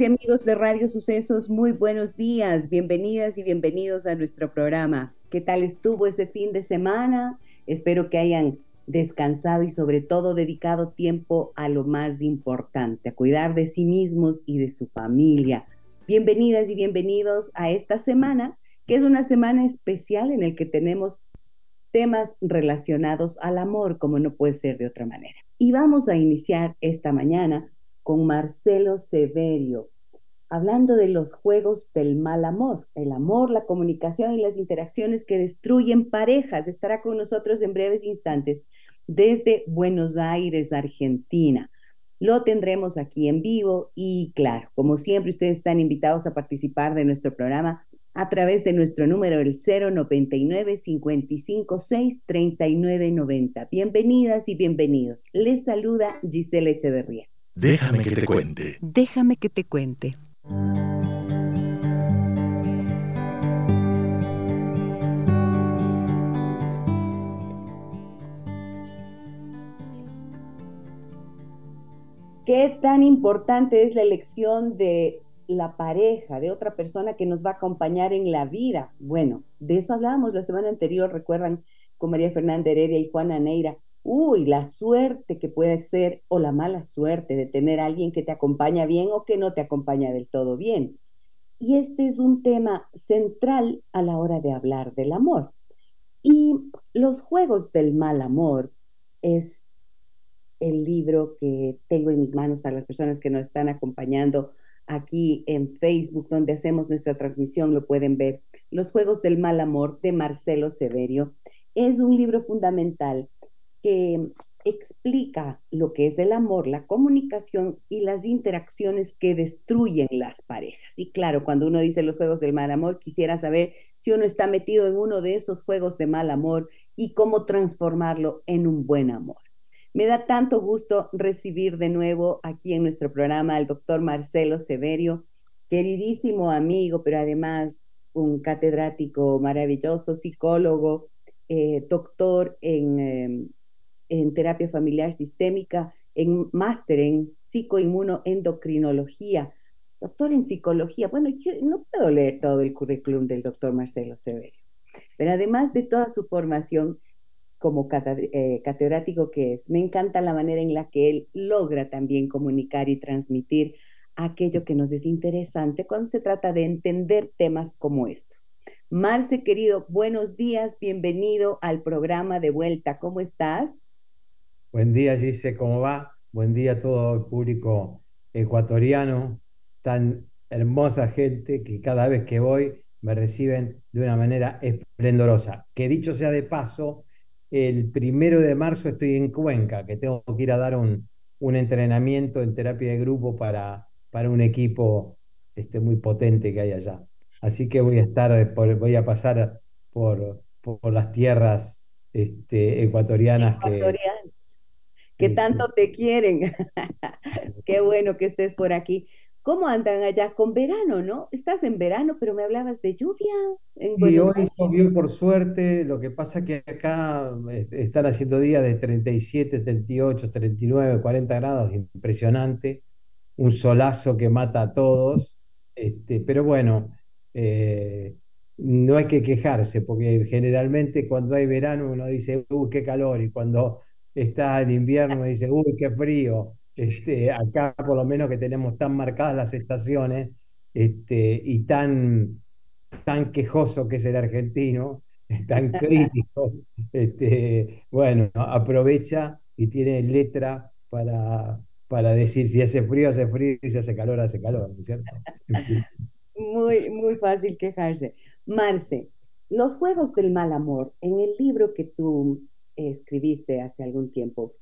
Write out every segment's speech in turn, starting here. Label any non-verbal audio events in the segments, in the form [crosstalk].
Y amigos de Radio Sucesos, muy buenos días, bienvenidas y bienvenidos a nuestro programa. ¿Qué tal estuvo ese fin de semana? Espero que hayan descansado y sobre todo dedicado tiempo a lo más importante, a cuidar de sí mismos y de su familia. Bienvenidas y bienvenidos a esta semana, que es una semana especial en el que tenemos temas relacionados al amor, como no puede ser de otra manera. Y vamos a iniciar esta mañana con Marcelo Severio, hablando de los juegos del mal amor, el amor, la comunicación y las interacciones que destruyen parejas. Estará con nosotros en breves instantes desde Buenos Aires, Argentina. Lo tendremos aquí en vivo y claro, como siempre, ustedes están invitados a participar de nuestro programa a través de nuestro número el 099 556 3990. Bienvenidas y bienvenidos. Les saluda Giselle Echeverría. Déjame que te cuente. Déjame que te cuente. ¿Qué tan importante es la elección de la pareja, de otra persona que nos va a acompañar en la vida? Bueno, de eso hablábamos la semana anterior, recuerdan, con María Fernanda Heredia y Juana Neira uy, la suerte que puede ser o la mala suerte de tener alguien que te acompaña bien o que no te acompaña del todo bien. Y este es un tema central a la hora de hablar del amor. Y los juegos del mal amor es el libro que tengo en mis manos para las personas que nos están acompañando aquí en Facebook, donde hacemos nuestra transmisión, lo pueden ver. Los Juegos del Mal Amor de Marcelo Severio. Es un libro fundamental que explica lo que es el amor, la comunicación y las interacciones que destruyen las parejas. Y claro, cuando uno dice los juegos del mal amor, quisiera saber si uno está metido en uno de esos juegos de mal amor y cómo transformarlo en un buen amor. Me da tanto gusto recibir de nuevo aquí en nuestro programa al doctor Marcelo Severio, queridísimo amigo, pero además un catedrático maravilloso, psicólogo, eh, doctor en... Em, en terapia familiar sistémica, en máster en psicoinmunoendocrinología, doctor en psicología. Bueno, yo no puedo leer todo el currículum del doctor Marcelo Severio, pero además de toda su formación como eh, catedrático que es, me encanta la manera en la que él logra también comunicar y transmitir aquello que nos es interesante cuando se trata de entender temas como estos. Marce, querido, buenos días, bienvenido al programa de vuelta. ¿Cómo estás? Buen día, Gise, ¿cómo va? Buen día a todo el público ecuatoriano, tan hermosa gente que cada vez que voy me reciben de una manera esplendorosa. Que dicho sea de paso, el primero de marzo estoy en Cuenca, que tengo que ir a dar un, entrenamiento en terapia de grupo para, un equipo este, muy potente que hay allá. Así que voy a estar, voy a pasar por, por las tierras este, ecuatorianas, tanto te quieren. [laughs] Qué bueno que estés por aquí. ¿Cómo andan allá con verano, no? Estás en verano, pero me hablabas de lluvia. En sí, hoy llovió por suerte. Lo que pasa es que acá están haciendo días de 37, 38, 39, 40 grados, impresionante. Un solazo que mata a todos. Este, pero bueno, eh, no hay que quejarse, porque generalmente cuando hay verano uno dice, uy, qué calor, y cuando está en invierno y dice, uy, qué frío. Este, acá por lo menos que tenemos tan marcadas las estaciones este, y tan, tan quejoso que es el argentino, [laughs] tan crítico, este, bueno, aprovecha y tiene letra para, para decir si hace frío, hace frío, y si hace calor, hace calor, ¿no es cierto? Muy, muy fácil quejarse. Marce, los juegos del mal amor, en el libro que tú escribiste hace algún tiempo,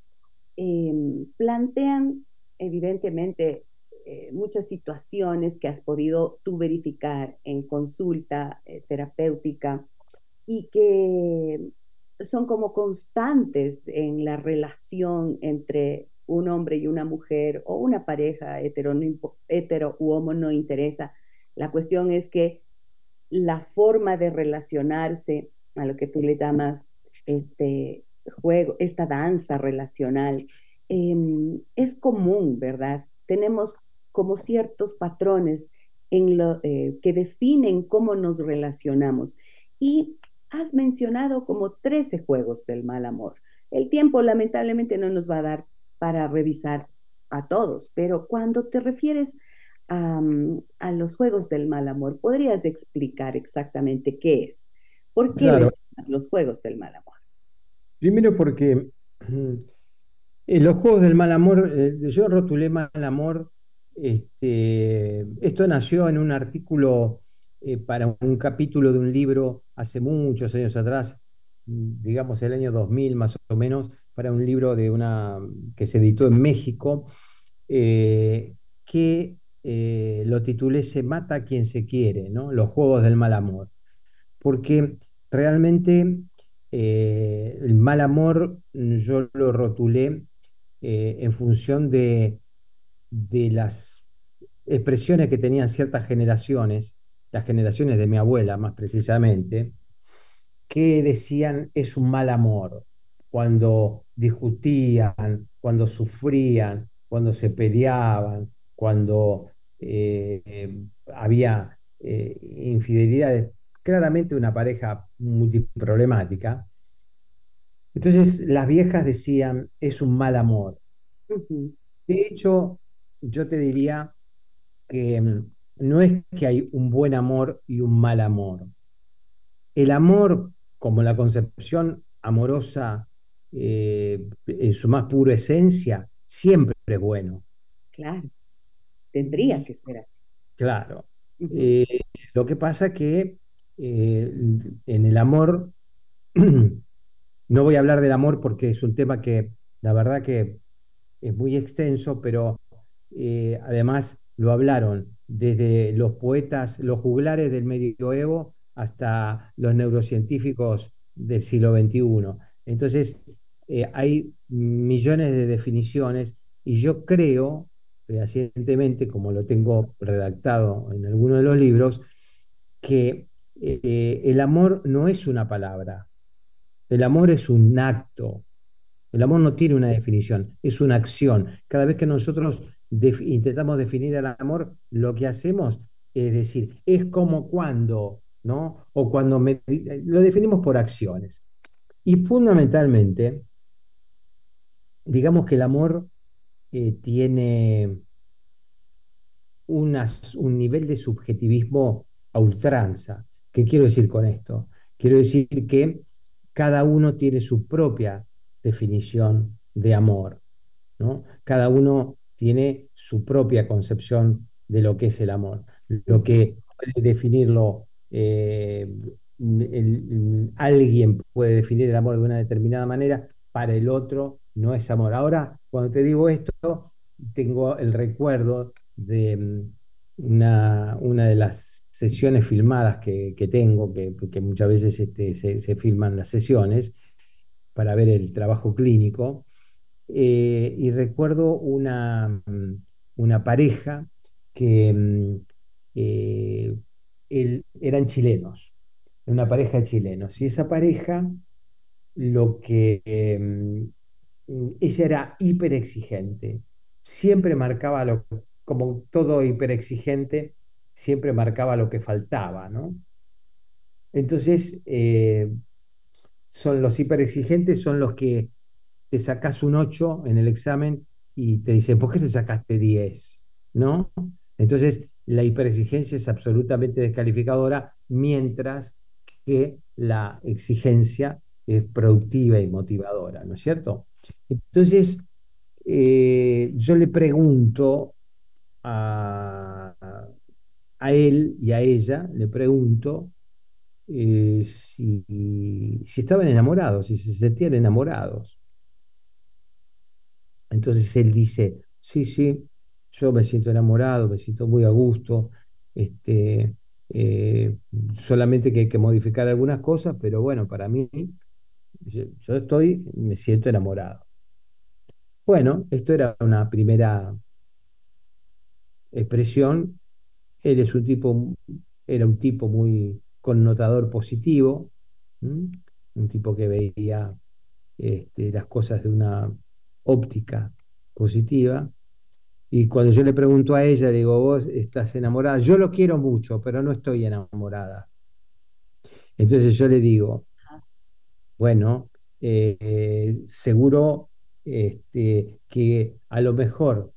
em, plantean evidentemente eh, muchas situaciones que has podido tú verificar en consulta eh, terapéutica y que son como constantes en la relación entre un hombre y una mujer o una pareja hetero, hetero u homo no interesa. La cuestión es que la forma de relacionarse a lo que tú le llamas este juego, esta danza relacional, em, es común, ¿verdad? Tenemos como ciertos patrones en lo, eh, que definen cómo nos relacionamos. Y has mencionado como 13 juegos del mal amor. El tiempo lamentablemente no nos va a dar para revisar a todos, pero cuando te refieres a, mm, los juegos del mal amor, ¿podrías explicar exactamente qué es? ¿Por qué los juegos del mal amor? Primero porque en los juegos del mal amor, eh, yo rotulé mal amor, este, esto nació en un artículo eh, para un capítulo de un libro hace muchos años atrás, digamos el año 2000 más o menos, para un libro de una, que se editó en México, eh, que eh, lo titulé Se mata a quien se quiere, ¿no? Los juegos del mal amor. Porque realmente el mal amor yo lo rotulé en función de, de las expresiones que tenían ciertas generaciones las generaciones de mi abuela más precisamente, que decían es un mal amor, cuando discutían, cuando sufrían, cuando se peleaban, cuando eh, había eh, infidelidades, claramente una pareja multiproblemática. Entonces las viejas decían es un mal amor. De hecho, yo te diría que mm, no es que hay un buen amor y un mal amor. El amor, como la concepción amorosa eh, en su más pura esencia, siempre es bueno. Claro, tendría que ser así. Claro. Eh, lo que pasa que eh, en el amor, [clears throat] no voy a hablar del amor porque es un tema que la verdad que es muy extenso, pero además lo hablaron desde los poetas, los juglares del medioevo hasta los neurocientíficos del siglo XXI. Entonces, eh, hay millones de definiciones y yo creo, fehacientemente, como lo tengo redactado en alguno de los libros, que eh, el amor no es una palabra, el amor es un acto, el amor no tiene una definición, es una acción. Cada vez que nosotros intentamos definir el amor, lo que hacemos es decir, es como cuando, ¿no? O cuando lo definimos por acciones. Y fundamentalmente, digamos que el amor eh, tiene un nivel de subjetivismo a ultranza. ¿Qué quiero decir con esto? Quiero decir que cada uno tiene su propia definición de amor. ¿no? Cada uno tiene su propia concepción de lo que es el amor. Lo que puede definirlo, eh, alguien puede definir el amor de una determinada manera, para el otro no es amor. Ahora, cuando te digo esto, tengo el recuerdo de mm, una, una de las sesiones filmadas que, tengo, que, muchas veces este, se, filman las sesiones para ver el trabajo clínico, eh, y recuerdo una, pareja que mm, eh, eran chilenos, una pareja de chilenos, y esa pareja lo que mm, ella era hiper exigente, siempre marcaba lo como todo hiper exigente, siempre marcaba lo que faltaba, ¿no? Entonces, eh, son los hiper exigentes, son los que te sacas un 8 en el examen y te dicen, ¿por qué te sacaste 10? ¿No? Entonces, la hiperexigencia es absolutamente descalificadora, mientras que la exigencia es productiva y motivadora, ¿no es cierto? Entonces, eh, yo le pregunto a, a, él y a ella, le pregunto eh, si, estaban enamorados, si se sentían enamorados. Entonces él dice, sí, sí, yo me siento enamorado, me siento muy a gusto, este, eh, solamente que hay que modificar algunas cosas, pero bueno, para mí, yo, estoy, me siento enamorado. Bueno, esto era una primera expresión. Él es un tipo, era un tipo muy connotador positivo, un tipo que veía este, las cosas de una óptica positiva. Y cuando yo le pregunto a ella, digo, vos estás enamorada, yo lo quiero mucho, pero no estoy enamorada. Entonces yo le digo, bueno, eh, seguro este, que a lo mejor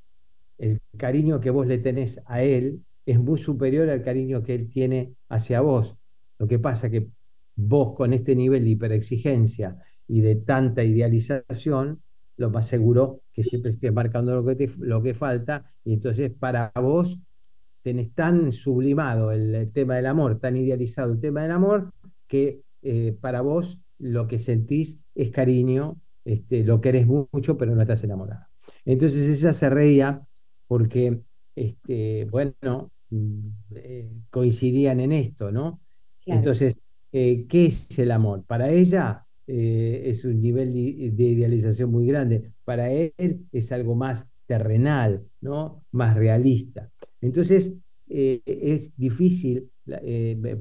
el cariño que vos le tenés a él es muy superior al cariño que él tiene hacia vos. Lo que pasa que vos con este nivel de hiperexigencia y de tanta idealización, lo más seguro que siempre estés marcando lo que, lo que falta, y entonces para vos tenés tan sublimado el, tema del amor, tan idealizado el tema del amor, que eh, para vos lo que sentís es cariño, este, lo querés mucho, pero no estás enamorada. Entonces ella se reía porque, este, bueno, eh, coincidían en esto, ¿no? Entonces, eh, ¿qué es el amor? Para ella eh, es un nivel de, idealización muy grande. Para él es algo más terrenal, ¿no? más realista. Entonces, es difícil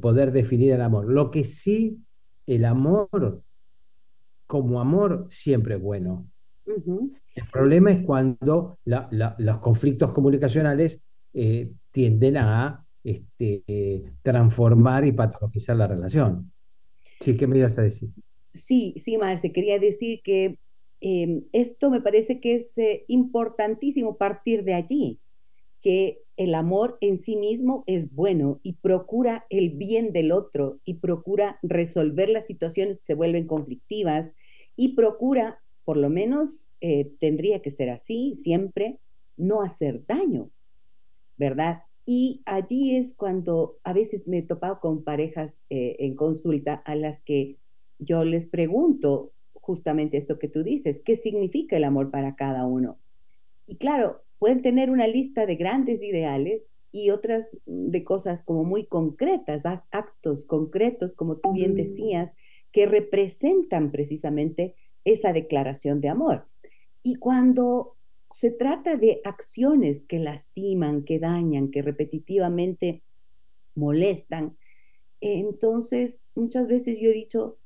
poder definir el amor. Lo que sí, el amor, como amor, siempre es bueno. El problema es cuando los conflictos comunicacionales tienden a este, transformar y patologizar la relación. Sí, ¿qué me ibas a decir? Sí, sí, Marce, quería decir que em, esto me parece que es eh, importantísimo partir de allí, que el amor en sí mismo es bueno y procura el bien del otro y procura resolver las situaciones que se vuelven conflictivas y procura, por lo menos eh, tendría que ser así siempre, no hacer daño, ¿verdad? Y allí es cuando a veces me he topado con parejas eh, en consulta a las que yo les pregunto justamente esto que tú dices, ¿qué significa el amor para cada uno? Y claro, pueden tener una lista de grandes ideales y otras de cosas como muy concretas, actos concretos, como tú bien decías, que representan precisamente esa declaración de amor. Y cuando se trata de acciones que lastiman, que dañan, que repetitivamente molestan, entonces muchas veces yo he dicho,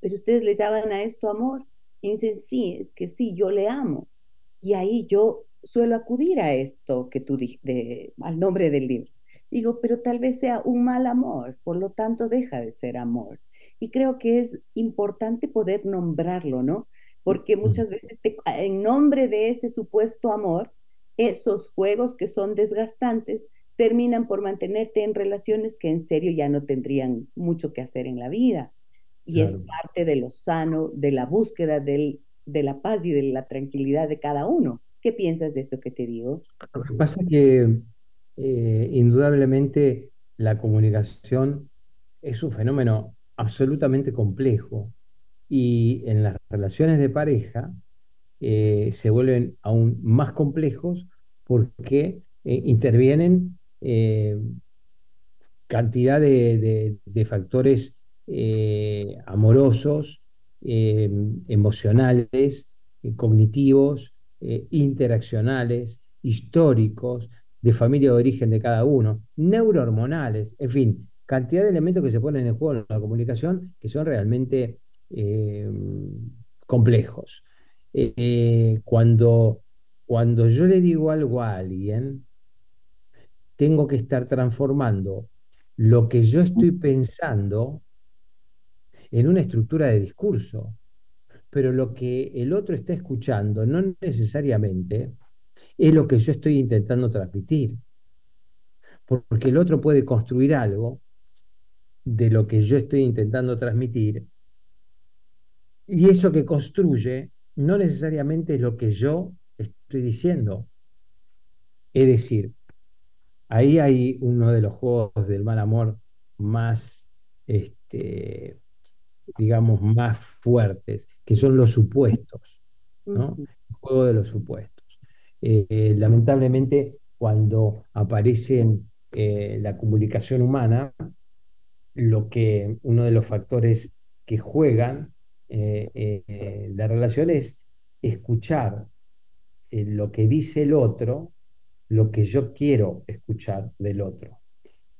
pero ustedes le daban a esto amor. Y dicen, sí, es que sí, yo le amo. Y ahí yo suelo acudir a esto que tú dijiste, al nombre del libro. Digo, pero tal vez sea un mal amor, por lo tanto deja de ser amor. Y creo que es importante poder nombrarlo, ¿no? Porque muchas veces en nombre de ese supuesto amor, esos juegos que son desgastantes terminan por mantenerte en relaciones que en serio ya no tendrían mucho que hacer en la vida y es parte de lo sano, de la búsqueda del, de la paz y de la tranquilidad de cada uno. ¿Qué piensas de esto que te digo? Lo que pasa es que eh, indudablemente la comunicación es un fenómeno absolutamente complejo y en las relaciones de pareja eh, se vuelven aún más complejos porque eh, intervienen cantidad de, factores eh, amorosos, eh, emocionales, eh, cognitivos, interaccionales, históricos, de familia de origen de cada uno, neurohormonales, en fin, cantidad de elementos que se ponen en juego en la comunicación que son realmente complejos. cuando, cuando yo le digo algo a alguien, tengo que estar transformando lo que yo estoy pensando en una estructura de discurso. Pero lo que el otro está escuchando no necesariamente es lo que yo estoy intentando transmitir. Porque el otro puede construir algo de lo que yo estoy intentando transmitir. Y eso que construye no necesariamente es lo que yo estoy diciendo. Es decir, ahí hay uno de los juegos del mal amor más, este, digamos, más fuertes, que son los supuestos, ¿no? El juego de los supuestos. Eh, lamentablemente, cuando aparece en eh, la comunicación humana, lo que uno de los factores que juegan eh, la relación es escuchar lo que dice el otro, lo que yo quiero escuchar del otro.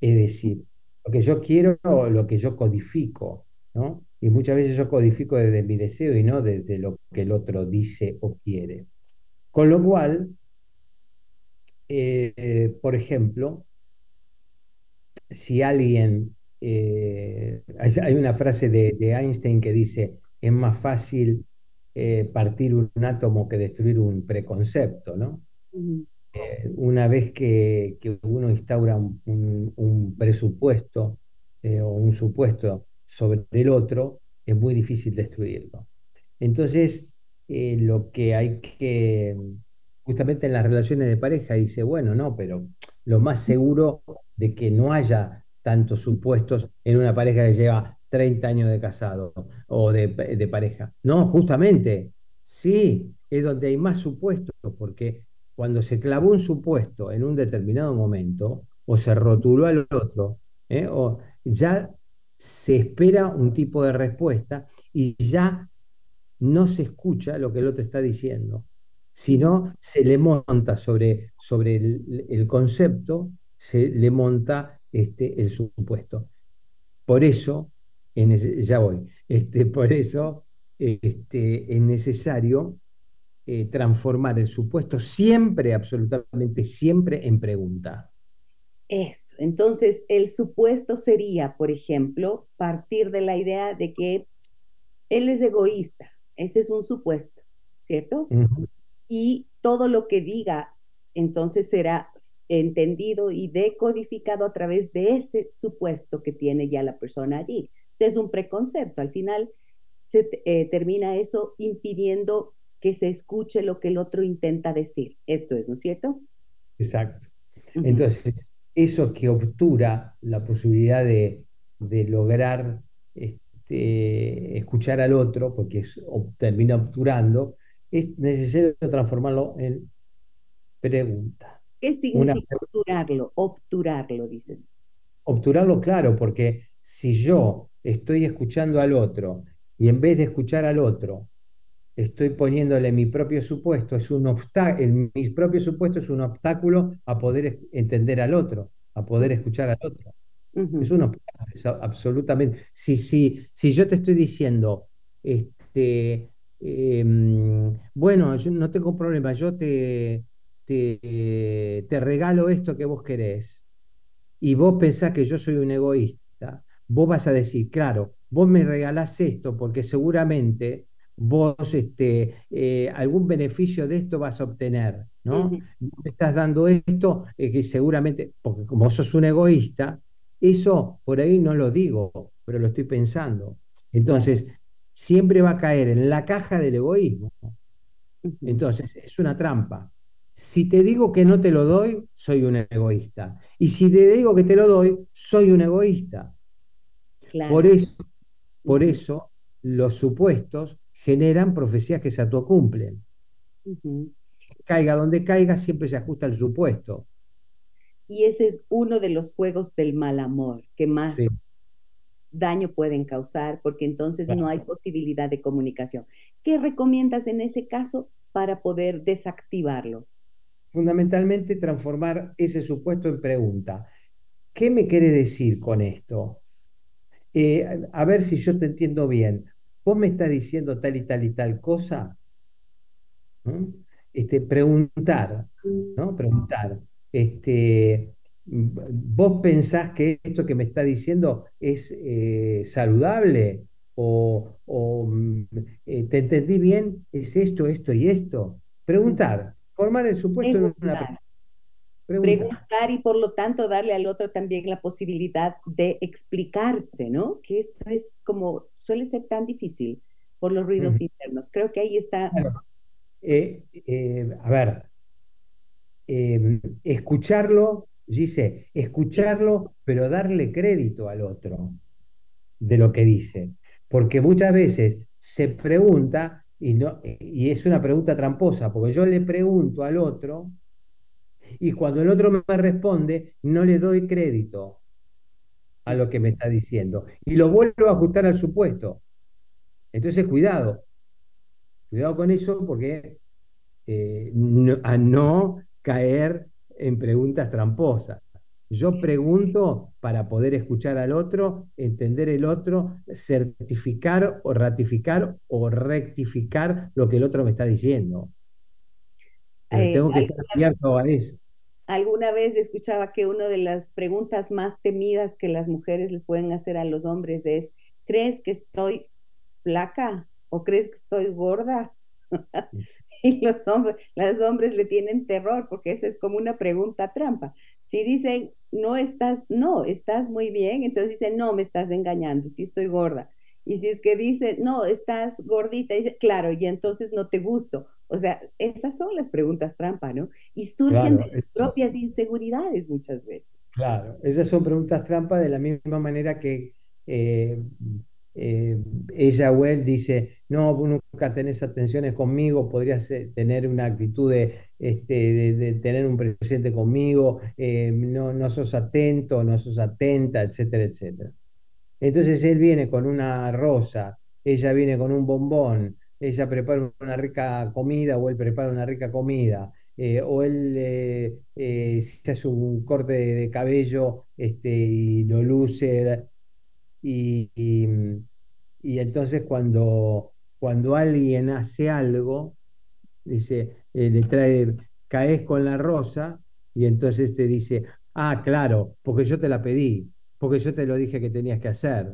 Es decir, lo que yo quiero, lo que yo codifico, ¿no? Y muchas veces yo codifico desde mi deseo y no desde lo que el otro dice o quiere. Con lo cual, eh, por ejemplo, si alguien, eh, hay, una frase de, Einstein que dice, es más fácil eh, partir un átomo que destruir un preconcepto, ¿no? una vez que, uno instaura un, presupuesto o un supuesto sobre el otro, es muy difícil destruirlo. Entonces, eh, lo que hay que, justamente en las relaciones de pareja, dice, bueno, no, pero lo más seguro de que no haya tantos supuestos en una pareja que lleva 30 años de casado o de, pareja. No, justamente, sí, es donde hay más supuestos, porque cuando se clavó un supuesto en un determinado momento, o se rotuló al otro, ¿eh? o ya se espera un tipo de respuesta y ya no se escucha lo que el otro está diciendo, sino se le monta sobre, sobre el, concepto, se le monta este, el supuesto. Por eso, en ya voy, este, por eso este, es necesario eh, transformar el supuesto siempre, absolutamente siempre, en pregunta. Eso. Entonces, el supuesto sería, por ejemplo, partir de la idea de que él es egoísta ese es un supuesto, ¿cierto? Y todo lo que diga entonces será entendido y decodificado a través de ese supuesto que tiene ya la persona allí. O sea, es un preconcepto. Al final se eh, termina eso impidiendo que se escuche lo que el otro intenta decir. Esto es, ¿no es cierto? Exacto. Entonces, eso que obtura la posibilidad de, de lograr este, este, escuchar al otro, porque termina obturando, es necesario transformarlo en pregunta. ¿Qué significa obturarlo? Obturarlo, dices. Obturarlo, claro, porque si yo estoy escuchando al otro y en vez de escuchar al otro, estoy poniéndole mi propio supuesto, es un obstáculo, mi propio supuesto es un obstáculo a poder entender al otro, a poder escuchar al otro. Es uno, absolutamente. Si, si, si yo te estoy diciendo, este, em, bueno, yo no tengo problema, yo te, te, te regalo esto que vos querés, y vos pensás que yo soy un egoísta, vos vas a decir, claro, vos me regalás esto porque seguramente vos este, eh, algún beneficio de esto vas a obtener, ¿no? Me estás dando esto eh, que seguramente, porque como vos sos un egoísta, eso por ahí no lo digo, pero lo estoy pensando. Entonces, siempre va a caer en la caja del egoísmo. Entonces, es una trampa. Si te digo que no te lo doy, soy un egoísta. Y si te digo que te lo doy, soy un egoísta. Por, eso, por eso los supuestos generan profecías que se autocumplen. Caiga donde caiga, siempre se ajusta el supuesto. Y ese es uno de los juegos del mal amor que más daño pueden causar porque entonces no hay posibilidad de comunicación. ¿Qué recomiendas en ese caso para poder desactivarlo? Fundamentalmente transformar ese supuesto en pregunta. ¿Qué me quiere decir con esto? Eh, a ver si yo te entiendo bien. ¿Vos me estás diciendo tal y tal y tal cosa? Este, preguntar, ¿no? Preguntar este, ¿vos pensás que esto que me está diciendo es eh, saludable? O, mm, eh, ¿te entendí bien? ¿Es esto, esto y esto? Preguntar, formar el supuesto en una preguntar y por lo tanto darle al otro también la posibilidad de explicarse, ¿no? Que esto es como, suele ser tan difícil por los ruidos internos. Creo que ahí está. Eh, eh, a ver, em, escucharlo, dice, escucharlo, pero darle crédito al otro de lo que dice. Porque muchas veces se pregunta, y, no, y es una pregunta tramposa, porque yo le pregunto al otro, y cuando el otro me responde, no le doy crédito a lo que me está diciendo. Y lo vuelvo a ajustar al supuesto. Entonces, cuidado. Cuidado con eso porque eh, a no caer en preguntas tramposas. Yo pregunto para poder escuchar al otro, entender el otro, certificar o ratificar o rectificar lo que el otro me está diciendo. Eh, tengo que estar abierto a eso. Alguna vez escuchaba que una de las preguntas más temidas que las mujeres les pueden hacer a los hombres es, ¿crees que estoy flaca o crees que estoy gorda? [laughs] y los hombres, los hombres le tienen terror porque esa es como una pregunta trampa. Si dicen, no estás, no, estás muy bien, entonces dicen, no, me estás engañando, si estoy gorda. Y si es que dice, no, estás gordita, dice, claro, y entonces no te gusto. O sea, esas son las preguntas trampa, ¿no? Y surgen de propias inseguridades muchas veces. Claro, esas son preguntas trampa de la misma manera que eh, eh, ella o él dice, no, vos nunca tenés atenciones conmigo, podrías eh, tener una actitud de, este, de, tener un presente conmigo, no, no sos atento, no sos atenta, etcétera, etcétera. Entonces él viene con una rosa, ella viene con un bombón, ella prepara una rica comida o él prepara una rica comida, o él se hace un corte de, cabello este, y lo luce y, y, entonces cuando, cuando alguien hace algo, dice, eh, le trae, caes con la rosa y entonces te dice, ah, claro, porque yo te la pedí, porque yo te lo dije que tenías que hacer.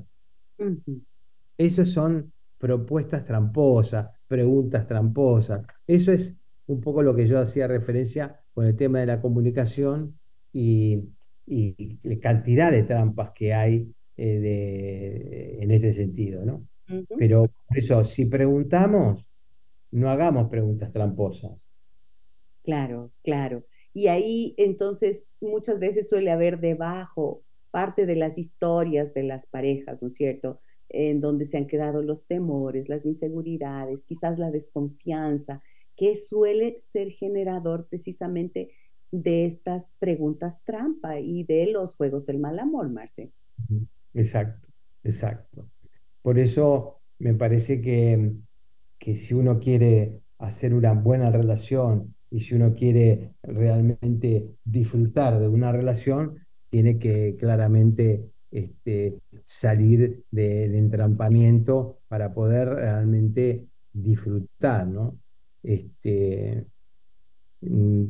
Eso son propuestas tramposas, preguntas tramposas. Eso es un poco lo que yo hacía referencia con el tema de la comunicación y, y cantidad de trampas que hay eh, de, en este sentido, ¿no? Pero por eso, si preguntamos, no hagamos preguntas tramposas. Claro, claro. Y ahí entonces muchas veces suele haber debajo parte de las historias de las parejas, ¿no es cierto? En donde se han quedado los temores, las inseguridades, quizás la desconfianza, que suele ser generador precisamente de estas preguntas trampa y de los juegos del mal amor, Marce. Exacto, exacto. Por eso me parece que, que si uno quiere hacer una buena relación y si uno quiere realmente disfrutar de una relación, tiene que claramente este, salir del entrampamiento para poder realmente disfrutar, ¿no? Este, mm,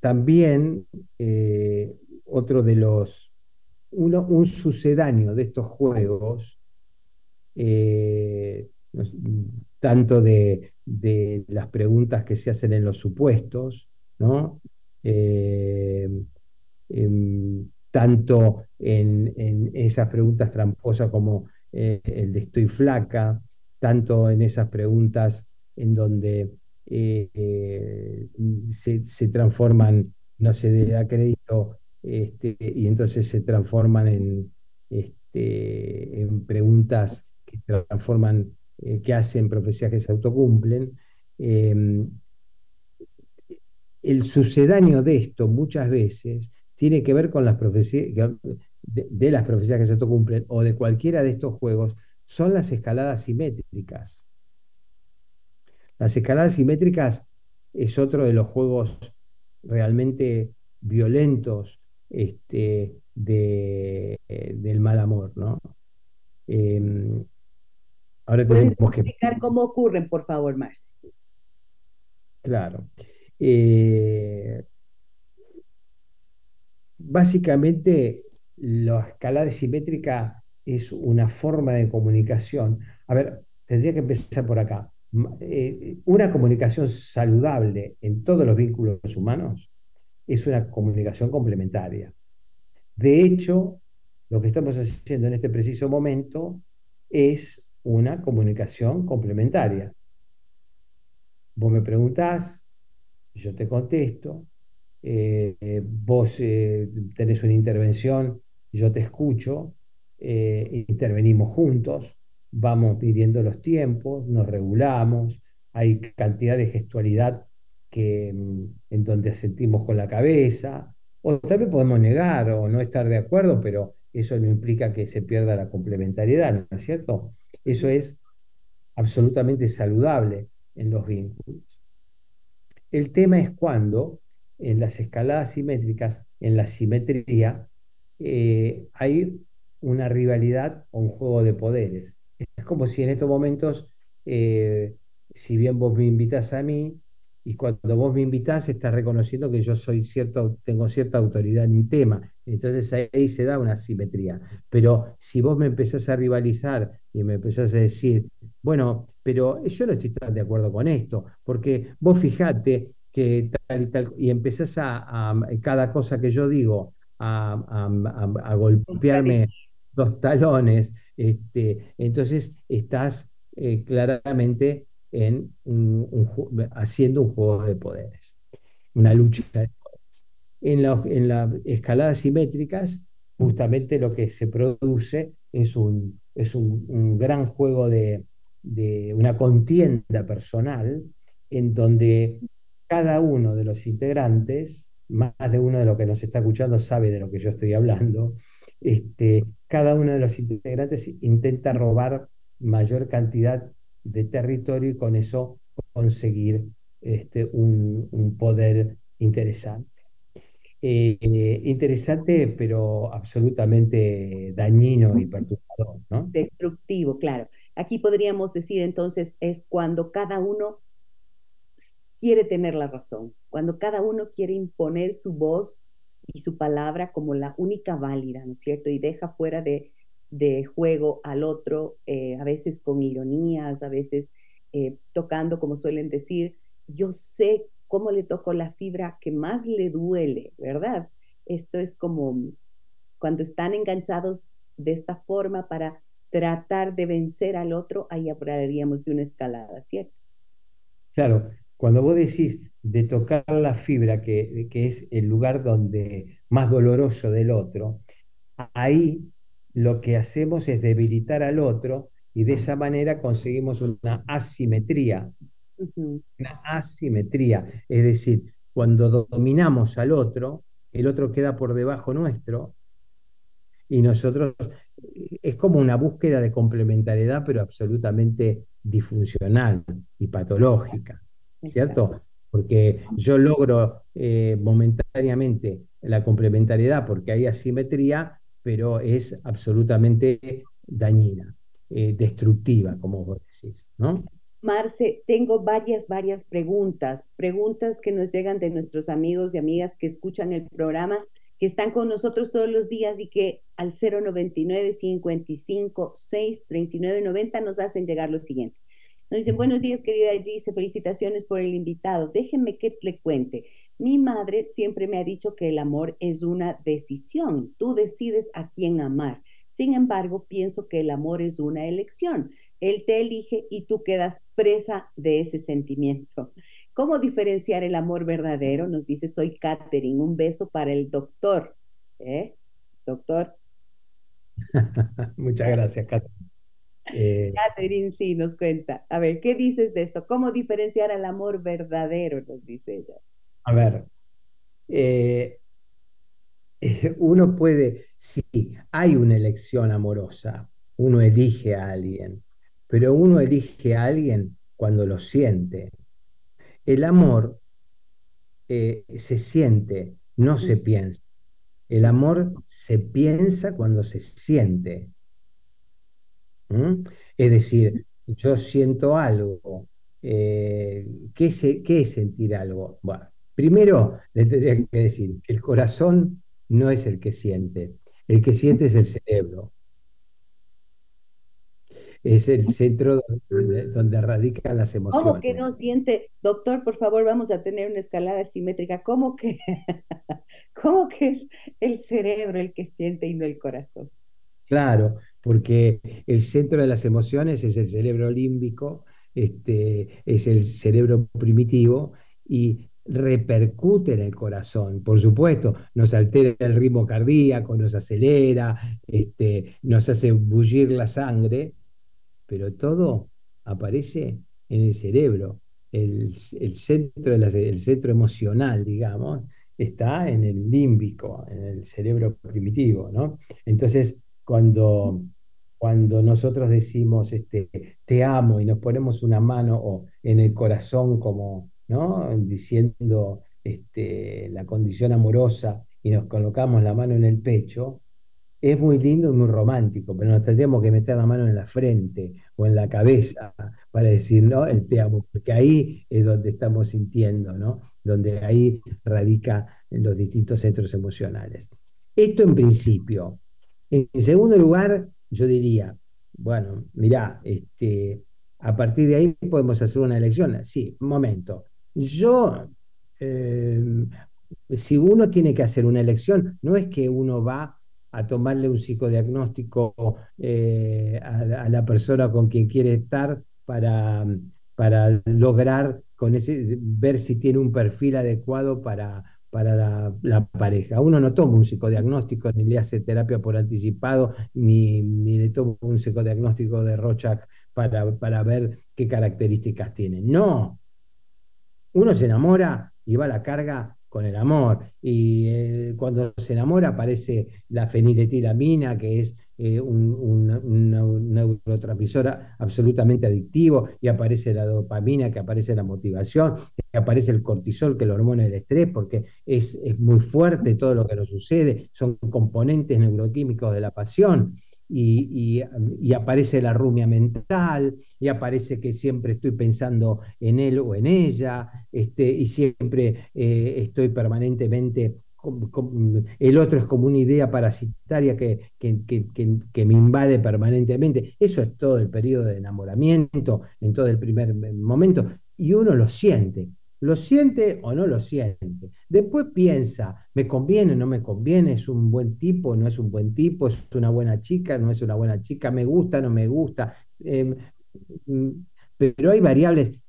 también eh, otro de los un sucedáneo de estos juegos, eh, tanto de, las preguntas que se hacen en los supuestos, ¿no? Eh, em, tanto en, esas preguntas tramposas como eh, el de estoy flaca, tanto en esas preguntas en donde se, se, transforman, no se da crédito este, y entonces se transforman en, este, en preguntas que transforman, eh, que hacen profecías que se autocumplen. Em, el sucedáneo de esto muchas veces tiene que ver con las profecías, de, las profecías que se autocumplen o de cualquiera de estos juegos, son las escaladas simétricas. Las escaladas simétricas es otro de los juegos realmente violentos este, de, del mal amor, ¿no? Em, ahora tenemos que explicar cómo ocurren, por favor, Marci. Claro. Eh, básicamente, la escalada simétrica es una forma de comunicación. A ver, tendría que empezar por acá. Eh, una comunicación saludable en todos los vínculos humanos es una comunicación complementaria. De hecho, lo que estamos haciendo en este preciso momento es una comunicación complementaria. Vos me preguntás, yo te contesto, eh, vos eh, tenés una intervención, yo te escucho, eh, intervenimos juntos, vamos midiendo los tiempos, nos regulamos, hay cantidad de gestualidad que, mm, en donde sentimos con la cabeza, o también podemos negar o no estar de acuerdo, pero eso no implica que se pierda la complementariedad, ¿no es cierto? Eso es absolutamente saludable en los vínculos. El tema es cuando en las escaladas simétricas, en la simetría, eh, hay una rivalidad o un juego de poderes. Es como si en estos momentos, eh, si bien vos me invitas a mí, y cuando vos me invitás, estás reconociendo que yo soy cierto, tengo cierta autoridad en un tema. Entonces ahí se da una simetría. Pero si vos me empezás a rivalizar y me empezás a decir, bueno, pero yo no estoy tan de acuerdo con esto, porque vos fijate que tal y tal, y empezás a, cada cosa que yo digo, a, golpearme los talones, este, entonces estás eh, claramente en haciendo un juego de poderes, una lucha de poderes. En, en las escaladas simétricas, justamente lo que se produce es un, es un, gran juego de, de, una contienda personal en donde cada uno de los integrantes, más de uno de los que nos está escuchando sabe de lo que yo estoy hablando, este, cada uno de los integrantes intenta robar mayor cantidad de territorio y con eso conseguir este, un, poder interesante. Eh, interesante, pero absolutamente dañino y perturbador, ¿no? Destructivo, claro. Aquí podríamos decir entonces es cuando cada uno quiere tener la razón, cuando cada uno quiere imponer su voz y su palabra como la única válida, ¿no es cierto? Y deja fuera de, de juego al otro, eh, a veces con ironías, a veces eh, tocando, como suelen decir, yo sé cómo le toco la fibra que más le duele, ¿verdad? Esto es como cuando están enganchados de esta forma para tratar de vencer al otro, ahí hablaríamos de una escalada, ¿cierto? Claro, cuando vos decís de tocar la fibra, que, que es el lugar donde más doloroso del otro, ahí lo que hacemos es debilitar al otro y de esa manera conseguimos una asimetría. Una asimetría. Es decir, cuando dominamos al otro, el otro queda por debajo nuestro y nosotros es como una búsqueda de complementariedad, pero absolutamente disfuncional y patológica, ¿cierto? Porque yo logro eh, momentáneamente la complementariedad porque hay asimetría, pero es absolutamente dañina, eh, destructiva, como vos decís, ¿no? Marce, tengo varias, varias preguntas, preguntas que nos llegan de nuestros amigos y amigas que escuchan el programa, que están con nosotros todos los días y que al 099 55 6 39 90 nos hacen llegar lo siguiente. Nos dicen, buenos días, querida Gise, felicitaciones por el invitado. Déjenme que le cuente. Mi madre siempre me ha dicho que el amor es una decisión. Tú decides a quién amar. Sin embargo, pienso que el amor es una elección. Él te elige y tú quedas presa de ese sentimiento. ¿Cómo diferenciar el amor verdadero? Nos dice, soy Katherine. Un beso para el doctor. ¿Eh? Doctor. [laughs] Muchas gracias, Katherine. Eh, Catherine sí nos cuenta. A ver, ¿qué dices de esto? ¿Cómo diferenciar al amor verdadero? Nos dice ella. A ver, eh, uno puede, sí, hay una elección amorosa, uno elige a alguien, pero uno elige a alguien cuando lo siente. El amor eh, se siente, no se piensa. El amor se piensa cuando se siente. Es decir, yo siento algo. Eh, ¿qué, es sentir algo? Bueno, primero le tendría que decir que el corazón no es el que siente, el que siente es el cerebro. es el centro donde, donde radican las emociones. ¿Cómo que no siente? Doctor, por favor, vamos a tener una escalada simétrica. ¿Cómo que, [laughs] cómo que es el cerebro el que siente y no el corazón? Claro, porque el centro de las emociones es el cerebro límbico, este, es el cerebro primitivo y repercute en el corazón. Por supuesto, nos altera el ritmo cardíaco, nos acelera, este, nos hace bullir la sangre, pero todo aparece en el cerebro. El, centro, el centro emocional, digamos, está en el límbico, en el cerebro primitivo, ¿no? Entonces, cuando, cuando nosotros decimos este, te amo y nos ponemos una mano o en el corazón como, diciendo este, la condición amorosa y nos colocamos la mano en el pecho, es muy lindo y muy romántico, pero nos tendríamos que meter la mano en la frente o en la cabeza para decir, ¿no? El te amo, porque ahí es donde estamos sintiendo, ¿no? Donde ahí radica los distintos centros emocionales. Esto en principio. En segundo lugar, yo diría, bueno, mirá, este, a partir de ahí podemos hacer una elección. Sí, momento. Yo, eh, si uno tiene que hacer una elección, no es que uno va a tomarle un psicodiagnóstico eh, a, la persona con quien quiere estar para, para lograr con ese, ver si tiene un perfil adecuado para, para la, pareja. Uno no toma un psicodiagnóstico, ni le hace terapia por anticipado, ni, ni le toma un psicodiagnóstico de Rochak para, para ver qué características tiene. No. Uno se enamora y va a la carga con el amor. Y eh, cuando se enamora aparece la feniletilamina, que es eh, un, neurotransmisor absolutamente adictivo, y aparece la dopamina, que aparece la motivación, que aparece el cortisol, que es la hormona del estrés, porque es, es muy fuerte todo lo que nos sucede, son componentes neuroquímicos de la pasión y, aparece la rumia mental, y aparece que siempre estoy pensando en él o en ella, este, y siempre eh, estoy permanentemente el otro es como una idea parasitaria que, que, me invade permanentemente. Eso es todo el periodo de enamoramiento, en todo el primer momento, y uno lo siente. ¿Lo siente o no lo siente? Después piensa, ¿me conviene o no me conviene? ¿Es un buen tipo o no es un buen tipo? ¿Es una buena chica no es una buena chica? ¿Me gusta o no me gusta? Em, mm, pero hay variables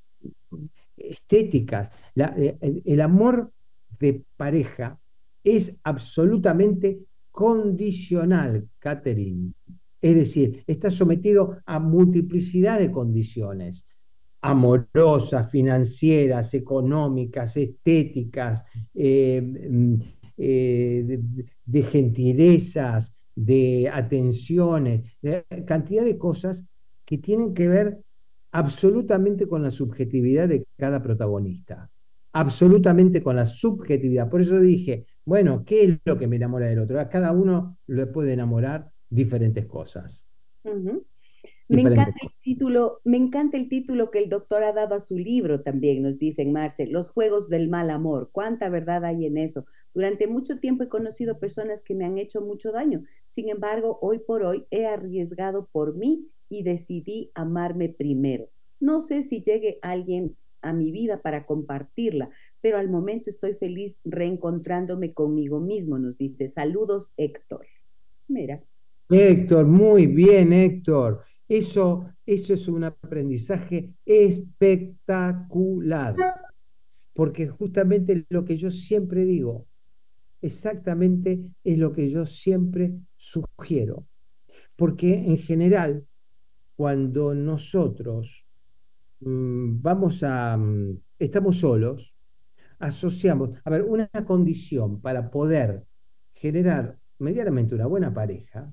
estéticas. Eh, el amor de pareja es absolutamente condicional, Catherine. Es decir, está sometido a multiplicidad de condiciones amorosas, financieras, económicas, estéticas, eh, mm, eh, de, gentilezas, de atenciones, de cantidad de cosas que tienen que ver absolutamente con la subjetividad de cada protagonista, absolutamente con la subjetividad. Por eso dije, bueno, ¿qué es lo que me enamora del otro? Cada uno le puede enamorar diferentes cosas. Me encanta, el título, me encanta el título que el doctor ha dado a su libro también, nos dicen Marce, Los Juegos del Mal Amor. ¿Cuánta verdad hay en eso? Durante mucho tiempo he conocido personas que me han hecho mucho daño. Sin embargo, hoy por hoy he arriesgado por mí y decidí amarme primero. No sé si llegue alguien a mi vida para compartirla, pero al momento estoy feliz reencontrándome conmigo mismo, nos dice. Saludos, Héctor. Mira. Héctor, muy bien, Héctor. Eso, eso es un aprendizaje espectacular, porque justamente lo que yo siempre digo, exactamente es lo que yo siempre sugiero, porque en general, cuando nosotros mm, vamos a, mm, estamos solos, asociamos, a ver, una condición para poder generar medianamente una buena pareja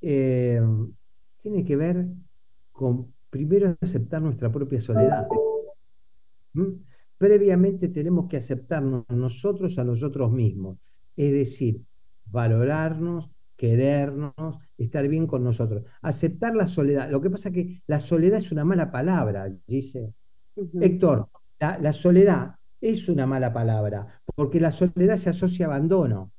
eh, tiene que ver con primero aceptar nuestra propia soledad. ¿Mm? Previamente tenemos que aceptarnos nosotros a nosotros mismos, es decir, valorarnos, querernos, estar bien con nosotros. Aceptar la soledad. Lo que pasa es que la soledad es una mala palabra, dice. Héctor, la, la soledad es una mala palabra, porque la soledad se asocia a abandono.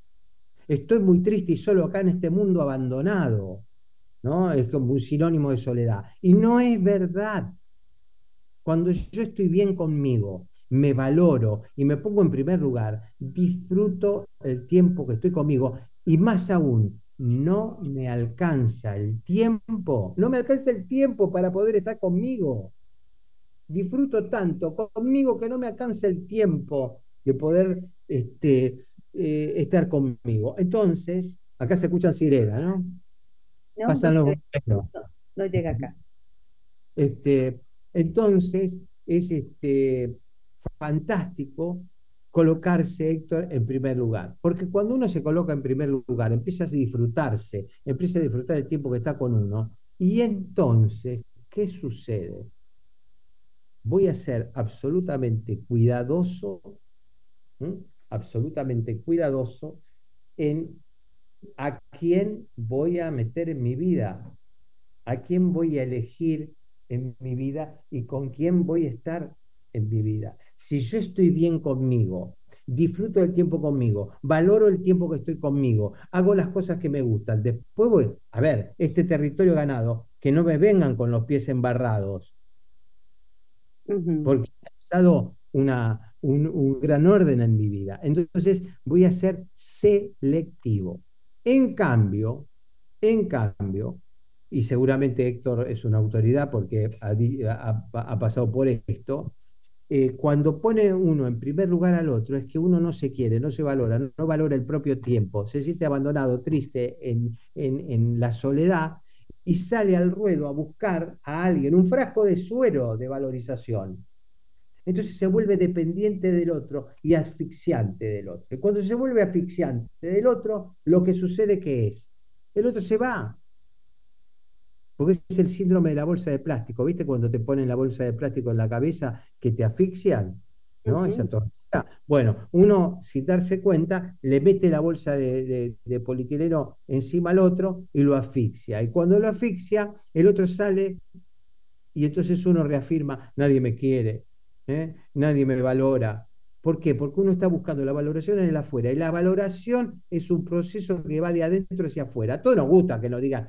Estoy muy triste y solo acá en este mundo abandonado. ¿no? Es como un sinónimo de soledad. Y no es verdad. Cuando yo estoy bien conmigo, me valoro y me pongo en primer lugar, disfruto el tiempo que estoy conmigo y más aún, no me alcanza el tiempo, no me alcanza el tiempo para poder estar conmigo. Disfruto tanto conmigo que no me alcanza el tiempo de poder este, eh, estar conmigo. Entonces, acá se escuchan sirena, ¿no? No, Pasan los no, no, llega acá. Este, entonces, es este, fantástico colocarse, Héctor, en primer lugar. Porque cuando uno se coloca en primer lugar, empieza a disfrutarse, empieza a disfrutar el tiempo que está con uno. Y entonces, ¿qué sucede? Voy a ser absolutamente cuidadoso, absolutamente cuidadoso en a quién voy a meter en mi vida, a quién voy a elegir en mi vida y con quién voy a estar en mi vida. Si yo estoy bien conmigo, disfruto del tiempo conmigo, valoro el tiempo que estoy conmigo, hago las cosas que me gustan, después voy, a ver, este territorio ganado, que no me vengan con los pies embarrados, porque he pasado una, un, gran orden en mi vida. Entonces voy a ser selectivo. En cambio, en cambio, y seguramente Héctor es una autoridad porque ha pasado por esto, eh, cuando pone uno en primer lugar al otro, es que uno no se quiere, no se valora, no, valora el propio tiempo, se siente abandonado, triste en, en, la soledad y sale al ruedo a buscar a alguien, un frasco de suero de valorización. Entonces se vuelve dependiente del otro y asfixiante del otro. Y cuando se vuelve asfixiante del otro, lo que sucede que es, el otro se va, porque es el síndrome de la bolsa de plástico, ¿viste? Cuando te ponen la bolsa de plástico en la cabeza que te asfixian, ¿no? Esa tortura. Bueno, uno, sin darse cuenta, le mete la bolsa de, polietileno encima al otro y lo asfixia. Y cuando lo asfixia, el otro sale y entonces uno reafirma, nadie me quiere, ¿eh? nadie me valora. ¿Por qué? Porque uno está buscando la valoración en el afuera. Y la valoración es un proceso que va de adentro hacia afuera. A todos nos gusta que nos digan,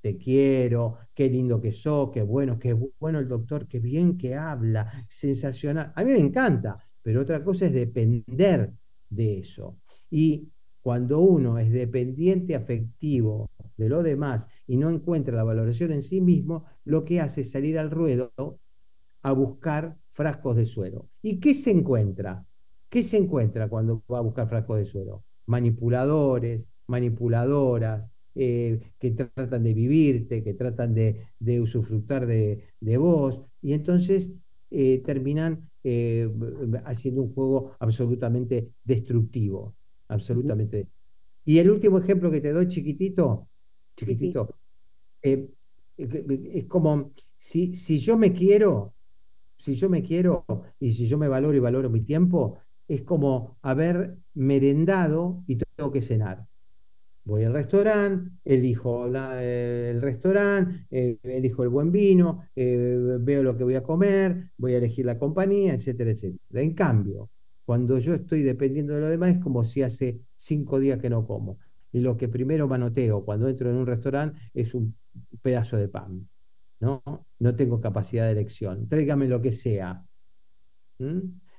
te quiero, qué lindo que sos, qué bueno, qué bueno el doctor, qué bien que habla, sensacional. A mí me encanta, pero otra cosa es depender de eso. Y cuando uno es dependiente afectivo de lo demás y no encuentra la valoración en sí mismo, lo que hace es salir al ruedo a buscar frascos de suero. ¿Y qué se encuentra? ¿Qué se encuentra cuando va a buscar frascos de suero? Manipuladores, manipuladoras, eh, que tratan de vivirte, que tratan de, usufructar de, vos, y entonces eh, terminan eh, haciendo un juego absolutamente destructivo, absolutamente. Y el último ejemplo que te doy, chiquitito, chiquitito, es como si, si yo me quiero, si yo me quiero y si yo me valoro y valoro mi tiempo, es como haber merendado y tengo que cenar. Voy al restaurante, elijo el restaurante, eh, elijo el buen vino, eh, veo lo que voy a comer, voy a elegir la compañía, etcétera, etcétera. En cambio, cuando yo estoy dependiendo de lo demás, es como si hace cinco días que no como. Y lo que primero manoteo cuando entro en un restaurante es un pedazo de pan. ¿No? No tengo capacidad de elección. Tráigame lo que sea.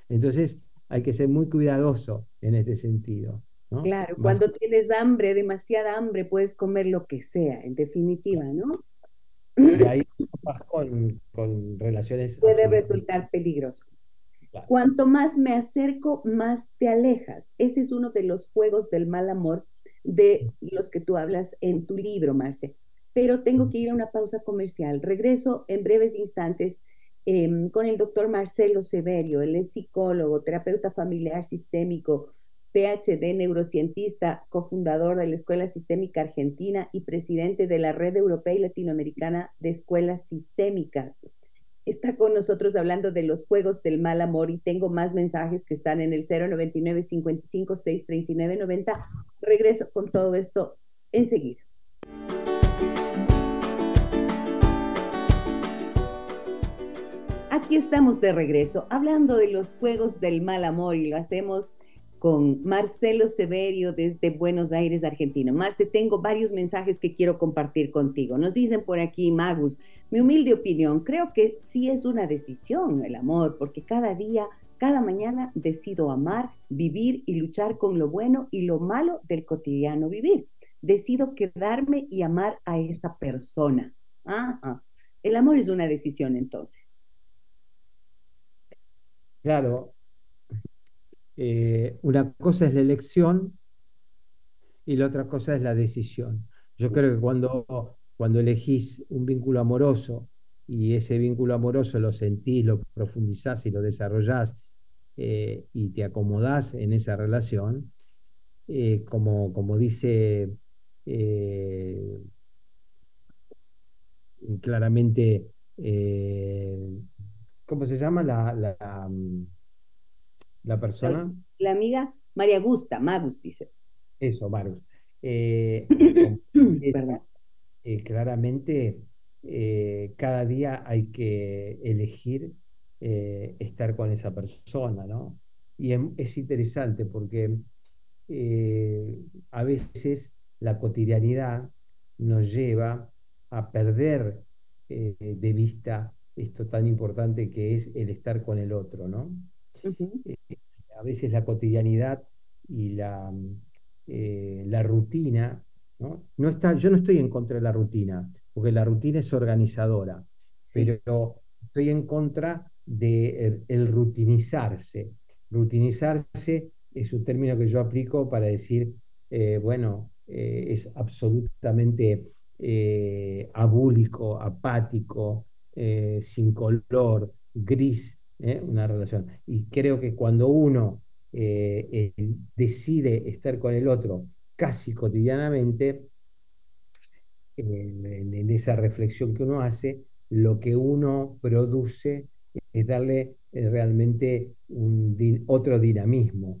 Entonces, hay que ser muy cuidadoso en este sentido. Claro, cuando tienes hambre, demasiada hambre, puedes comer lo que sea, en definitiva, ¿no? Y ahí vas con, con relaciones. Puede resultar peligroso. Cuanto más me acerco, más te alejas. Ese es uno de los juegos del mal amor de los que tú hablas en tu libro, Marce. Pero tengo que ir a una pausa comercial. Regreso en breves instantes em, con el doctor Marcelo Severio. Él es psicólogo, terapeuta familiar sistémico, PhD, neurocientista, cofundador de la Escuela Sistémica Argentina y presidente de la Red Europea y Latinoamericana de Escuelas Sistémicas. Está con nosotros hablando de los juegos del mal amor y tengo más mensajes que están en el 099 55 639 90. Regreso con todo esto enseguida. Aquí estamos de regreso hablando de los juegos del mal amor y lo hacemos con Marcelo Severio desde Buenos Aires, Argentina. Marce, tengo varios mensajes que quiero compartir contigo. Nos dicen por aquí, Magus, mi humilde opinión, creo que sí es una decisión el amor, porque cada día, cada mañana decido amar, vivir y luchar con lo bueno y lo malo del cotidiano vivir. Decido quedarme y amar a esa persona. Ajá. El amor es una decisión entonces. Claro, eh, una cosa es la elección y la otra cosa es la decisión. Yo creo que cuando, cuando elegís un vínculo amoroso y ese vínculo amoroso lo sentís, lo profundizás y lo desarrollás eh, y te acomodás en esa relación, eh, como, como dice claramente, ¿cómo se llama la, la mm, la persona. La, amiga María Gusta, Magus dice. Eso, Magus. [coughs] Eh, eh, claramente, eh, cada día hay que elegir estar con esa persona, ¿no? Y es, interesante porque a veces la cotidianidad nos lleva a perder de vista esto tan importante que es el estar con el otro, ¿no? Eh, a veces la cotidianidad y la, eh, la rutina, ¿no? está, yo no estoy en contra de la rutina, porque la rutina es organizadora, pero estoy en contra de el, rutinizarse. Rutinizarse es un término que yo aplico para decir, eh, bueno, es absolutamente abúlico, apático, sin color, gris, ¿eh? una relación. Y creo que cuando uno eh, eh, decide estar con el otro casi cotidianamente, en, esa reflexión que uno hace, lo que uno produce es darle realmente otro dinamismo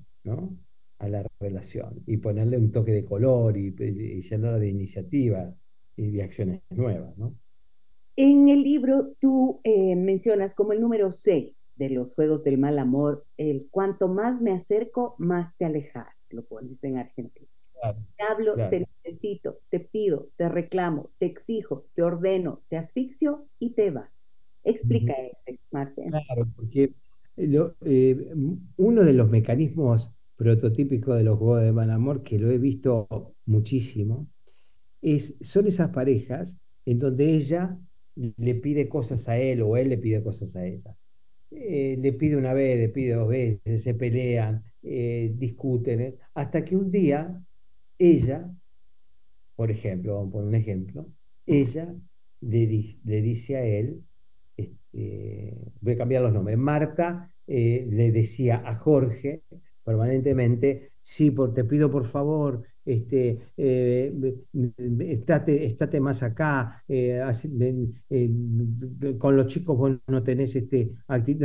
a la relación y ponerle un toque de color y, llenarla de iniciativa y de acciones nuevas. En el libro tú mencionas como el número 6 de los juegos del mal amor, el cuanto más me acerco, más te alejas, lo pones en Argentina. te hablo, te necesito, te pido, te reclamo, te exijo, te ordeno, te asfixio y te va. Explica ese, Marcelo. Claro, porque eh, uno de los mecanismos prototípicos de los juegos de mal amor, que lo he visto muchísimo, es, son esas parejas en donde ella le pide cosas a él o él le pide cosas a ella. Eh, le pide una vez, le pide dos veces, se pelean, eh, discuten, eh, hasta que un día ella, por ejemplo, vamos a poner un ejemplo, ella le, dice a él, este, voy a cambiar los nombres, Marta le decía a Jorge permanentemente, sí, por, te pido por favor, este, eh, estate, más acá, eh, eh, con los chicos vos no tenés este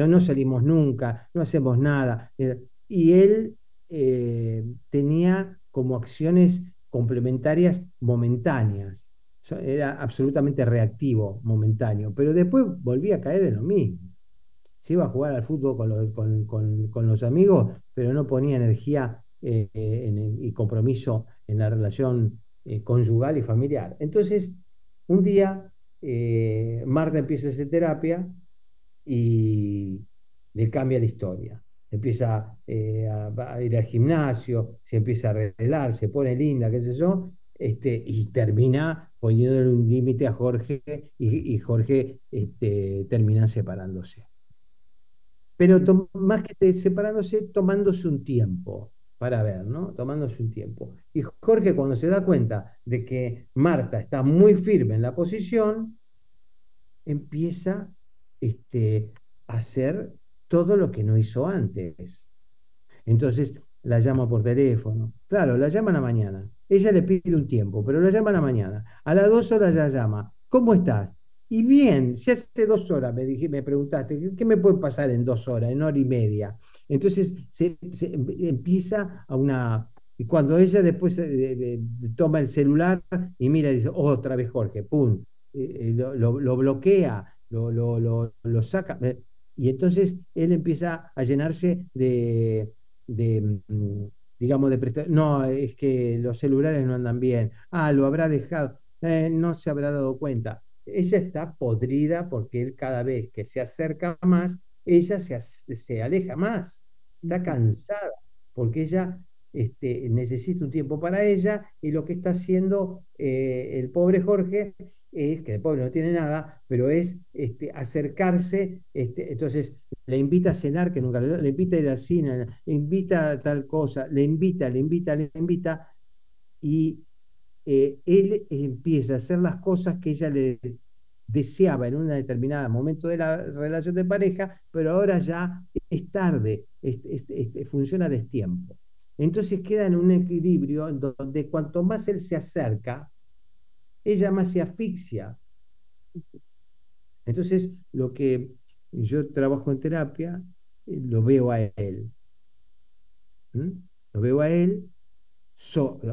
no salimos nunca, no hacemos nada. y él tenía como acciones complementarias momentáneas. Era absolutamente reactivo, momentáneo, pero después volvía a caer en lo mismo. Se iba a jugar al fútbol con los amigos, pero no ponía energía y compromiso en la relación eh, conyugal y familiar. Entonces, un día eh, Marta empieza a hacer terapia y le cambia la historia. Empieza a, ir al gimnasio, se empieza a arreglar, se pone linda, qué sé yo, este, y termina poniéndole un límite a Jorge y, Jorge este, termina separándose. Pero más que separándose, tomándose un tiempo para ver, ¿no? Tomándose un tiempo. Y Jorge cuando se da cuenta de que Marta está muy firme en la posición, empieza este, a hacer todo lo que no hizo antes. Entonces la llama por teléfono. Claro, la llama a la mañana. Ella le pide un tiempo, pero la llama a la mañana. A las dos horas ya llama. ¿Cómo estás? Y bien, si hace dos horas me, dije, me preguntaste, ¿qué me puede pasar en dos horas, en hora y media? Entonces se, empieza a una... Y cuando ella después eh, toma el celular y mira y dice, otra vez Jorge, ¡pum! Eh, eh, lo, bloquea, lo, lo, saca. Y entonces él empieza a llenarse de, de, mm, digamos, de prestar, no, es que los celulares no andan bien, ah, lo habrá dejado, no se habrá dado cuenta. Ella está podrida porque él cada vez que se acerca más, ella se, se aleja más, está cansada, porque ella este, necesita un tiempo para ella y lo que está haciendo eh, el pobre Jorge es, que el pobre no tiene nada, pero es este, acercarse, este, entonces le invita a cenar, que nunca le, le invita a ir al cine, le invita a tal cosa, le invita, le invita, le invita, y eh, él empieza a hacer las cosas que ella le deseaba en un determinado momento de la relación de pareja, pero ahora ya es tarde, funciona a destiempo. Entonces queda en un equilibrio donde cuanto más él se acerca, ella más se asfixia. Entonces, lo que yo trabajo en terapia, eh, lo veo a él. Lo veo a él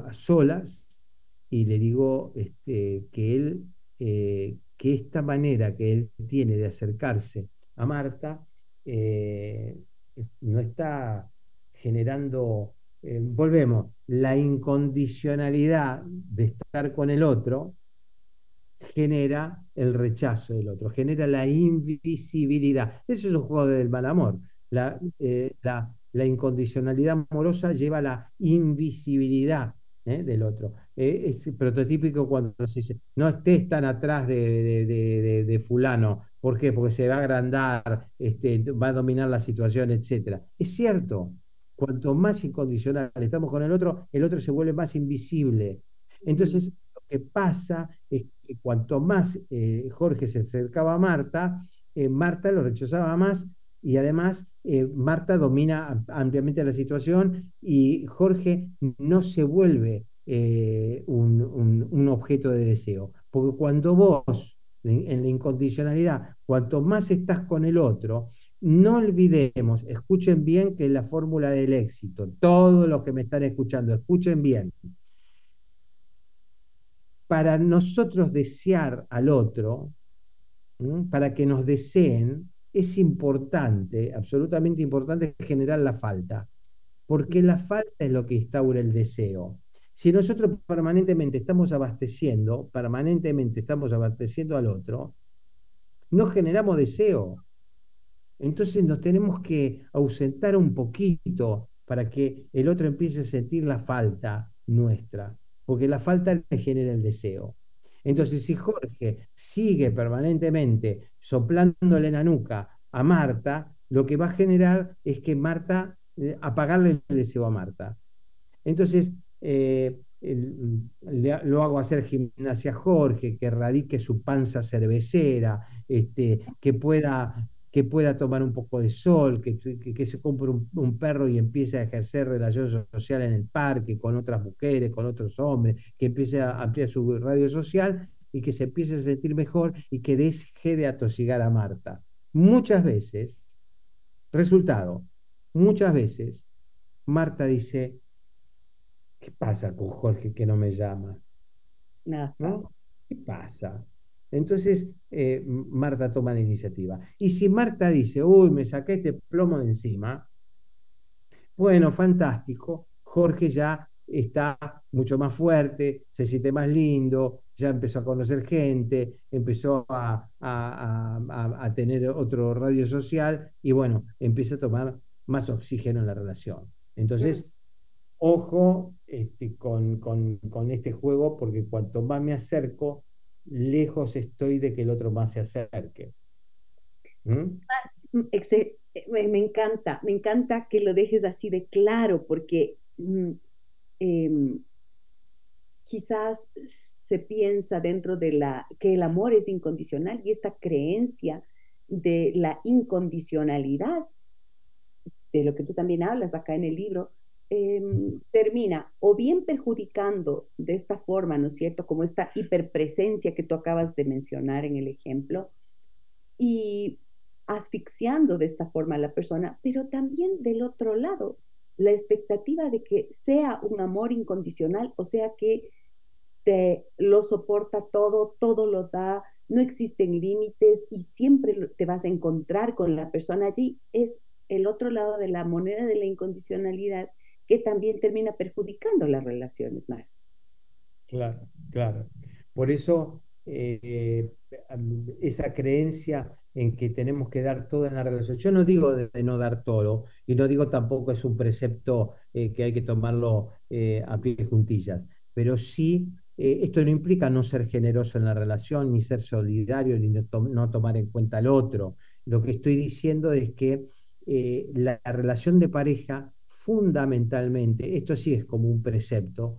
a solas y le digo este, que él, eh, que esta manera que él tiene de acercarse a Marta eh, no está generando eh, volvemos, la incondicionalidad de estar con el otro genera el rechazo del otro, genera la invisibilidad. Eso es un juego del mal amor. La, eh, la, incondicionalidad amorosa lleva a la invisibilidad del otro. Es prototípico cuando se dice, no estés tan atrás de, fulano. ¿Por qué? Porque se va a agrandar, este, va a dominar la situación, etc. Es cierto, cuanto más incondicional estamos con el otro, el otro se vuelve más invisible. Entonces, lo que pasa es que cuanto más eh, Jorge se acercaba a Marta, eh, Marta lo rechazaba más y además eh, Marta domina ampliamente la situación y Jorge no se vuelve un, un objeto de deseo. Porque cuando vos, en la incondicionalidad, cuanto más estás con el otro, no olvidemos, escuchen bien que es la fórmula del éxito. Todos los que me están escuchando, escuchen bien. Para nosotros desear al otro, para que nos deseen, es importante, absolutamente importante, generar la falta. Porque la falta es lo que instaura el deseo. Si nosotros permanentemente estamos abasteciendo, permanentemente estamos abasteciendo al otro, no generamos deseo entonces nos tenemos que ausentar un poquito para que el otro empiece a sentir la falta nuestra, porque la falta le genera el deseo. Entonces, si Jorge sigue permanentemente soplándole en la nuca a Marta, lo que va a generar es que Marta, eh, apagarle el deseo a Marta. Entonces, eh, lo hago hacer gimnasia Jorge, que radique su panza cervecera, este, que pueda que pueda tomar un poco de sol, que, que, se compre un, perro y empiece a ejercer relación social en el parque con otras mujeres, con otros hombres, que empiece a ampliar su radio social y que se empiece a sentir mejor y que deje de atosigar a Marta. Muchas veces, resultado, muchas veces, Marta dice, ¿qué pasa con Jorge que no me llama? Nada. ¿Qué pasa? Entonces, eh, Marta toma la iniciativa. Y si Marta dice, uy, me saqué este plomo de encima, bueno, fantástico, Jorge ya está mucho más fuerte, se siente más lindo, ya empezó a conocer gente, empezó a, tener otro radio social y bueno, empieza a tomar más oxígeno en la relación. Entonces, ojo este, con, este juego, porque cuanto más me acerco, lejos estoy de que el otro más se acerque. ¿Mm? Me encanta, me encanta que lo dejes así de claro, porque mm, em, quizás se piensa dentro de la que el amor es incondicional y esta creencia de la incondicionalidad, de lo que tú también hablas acá en el libro, Em, termina o bien perjudicando de esta forma, ¿no es cierto? Como esta hiperpresencia que tú acabas de mencionar en el ejemplo, y asfixiando de esta forma a la persona, pero también del otro lado, la expectativa de que sea un amor incondicional, o sea que te lo soporta todo, todo lo da, no existen límites y siempre te vas a encontrar con la persona allí, es el otro lado de la moneda de la incondicionalidad también termina perjudicando las relaciones más. Claro, claro. Por eso eh, esa creencia en que tenemos que dar todo en la relación. Yo no digo de, no dar todo y no digo tampoco es un precepto eh, que hay que tomarlo eh, a pie juntillas, pero sí esto no implica no ser generoso en la relación, ni ser solidario, ni no, tomar en cuenta al otro. Lo que estoy diciendo es que la relación de pareja fundamentalmente, esto sí es como un precepto,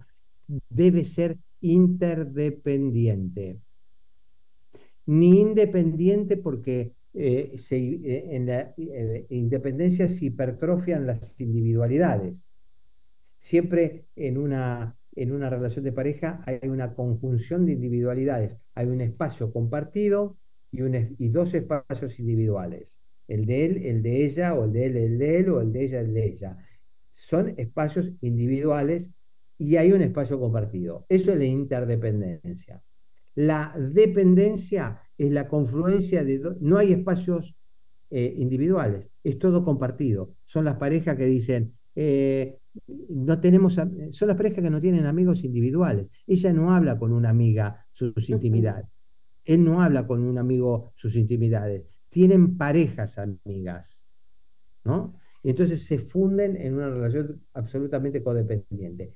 debe ser interdependiente. Ni independiente porque eh, eh, en la eh, independencia se hipertrofian las individualidades. Siempre en una, en una relación de pareja hay una conjunción de individualidades. Hay un espacio compartido y, un, y dos espacios individuales. El de él, el de ella, o el de él, el de él, o el de ella, el de ella son espacios individuales y hay un espacio compartido. Eso es la interdependencia. La dependencia es la confluencia de... no hay espacios eh, individuales, es todo compartido. Son las parejas que dicen, eh, no tenemos, son las parejas que no tienen amigos individuales. Ella no habla con una amiga sus intimidades. Él no habla con un amigo sus intimidades. Tienen parejas amigas, ¿no? Entonces se funden en una relación absolutamente codependiente.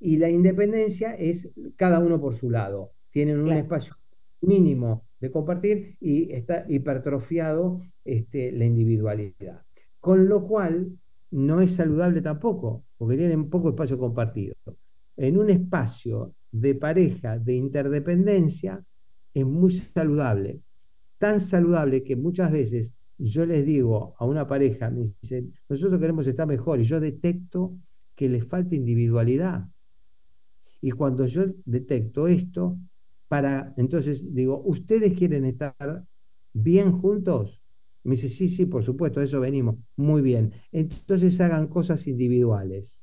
Y la independencia es cada uno por su lado. Tienen un espacio mínimo de compartir y está hipertrofiado este, la individualidad. Con lo cual no es saludable tampoco, porque tienen poco espacio compartido. En un espacio de pareja, de interdependencia, es muy saludable. Tan saludable que muchas veces yo les digo a una pareja, me dicen, nosotros queremos estar mejor y yo detecto que les falta individualidad. Y cuando yo detecto esto, para, entonces digo, ¿ustedes quieren estar bien juntos? Me dice, sí, sí, por supuesto, eso venimos. Muy bien. Entonces hagan cosas individuales.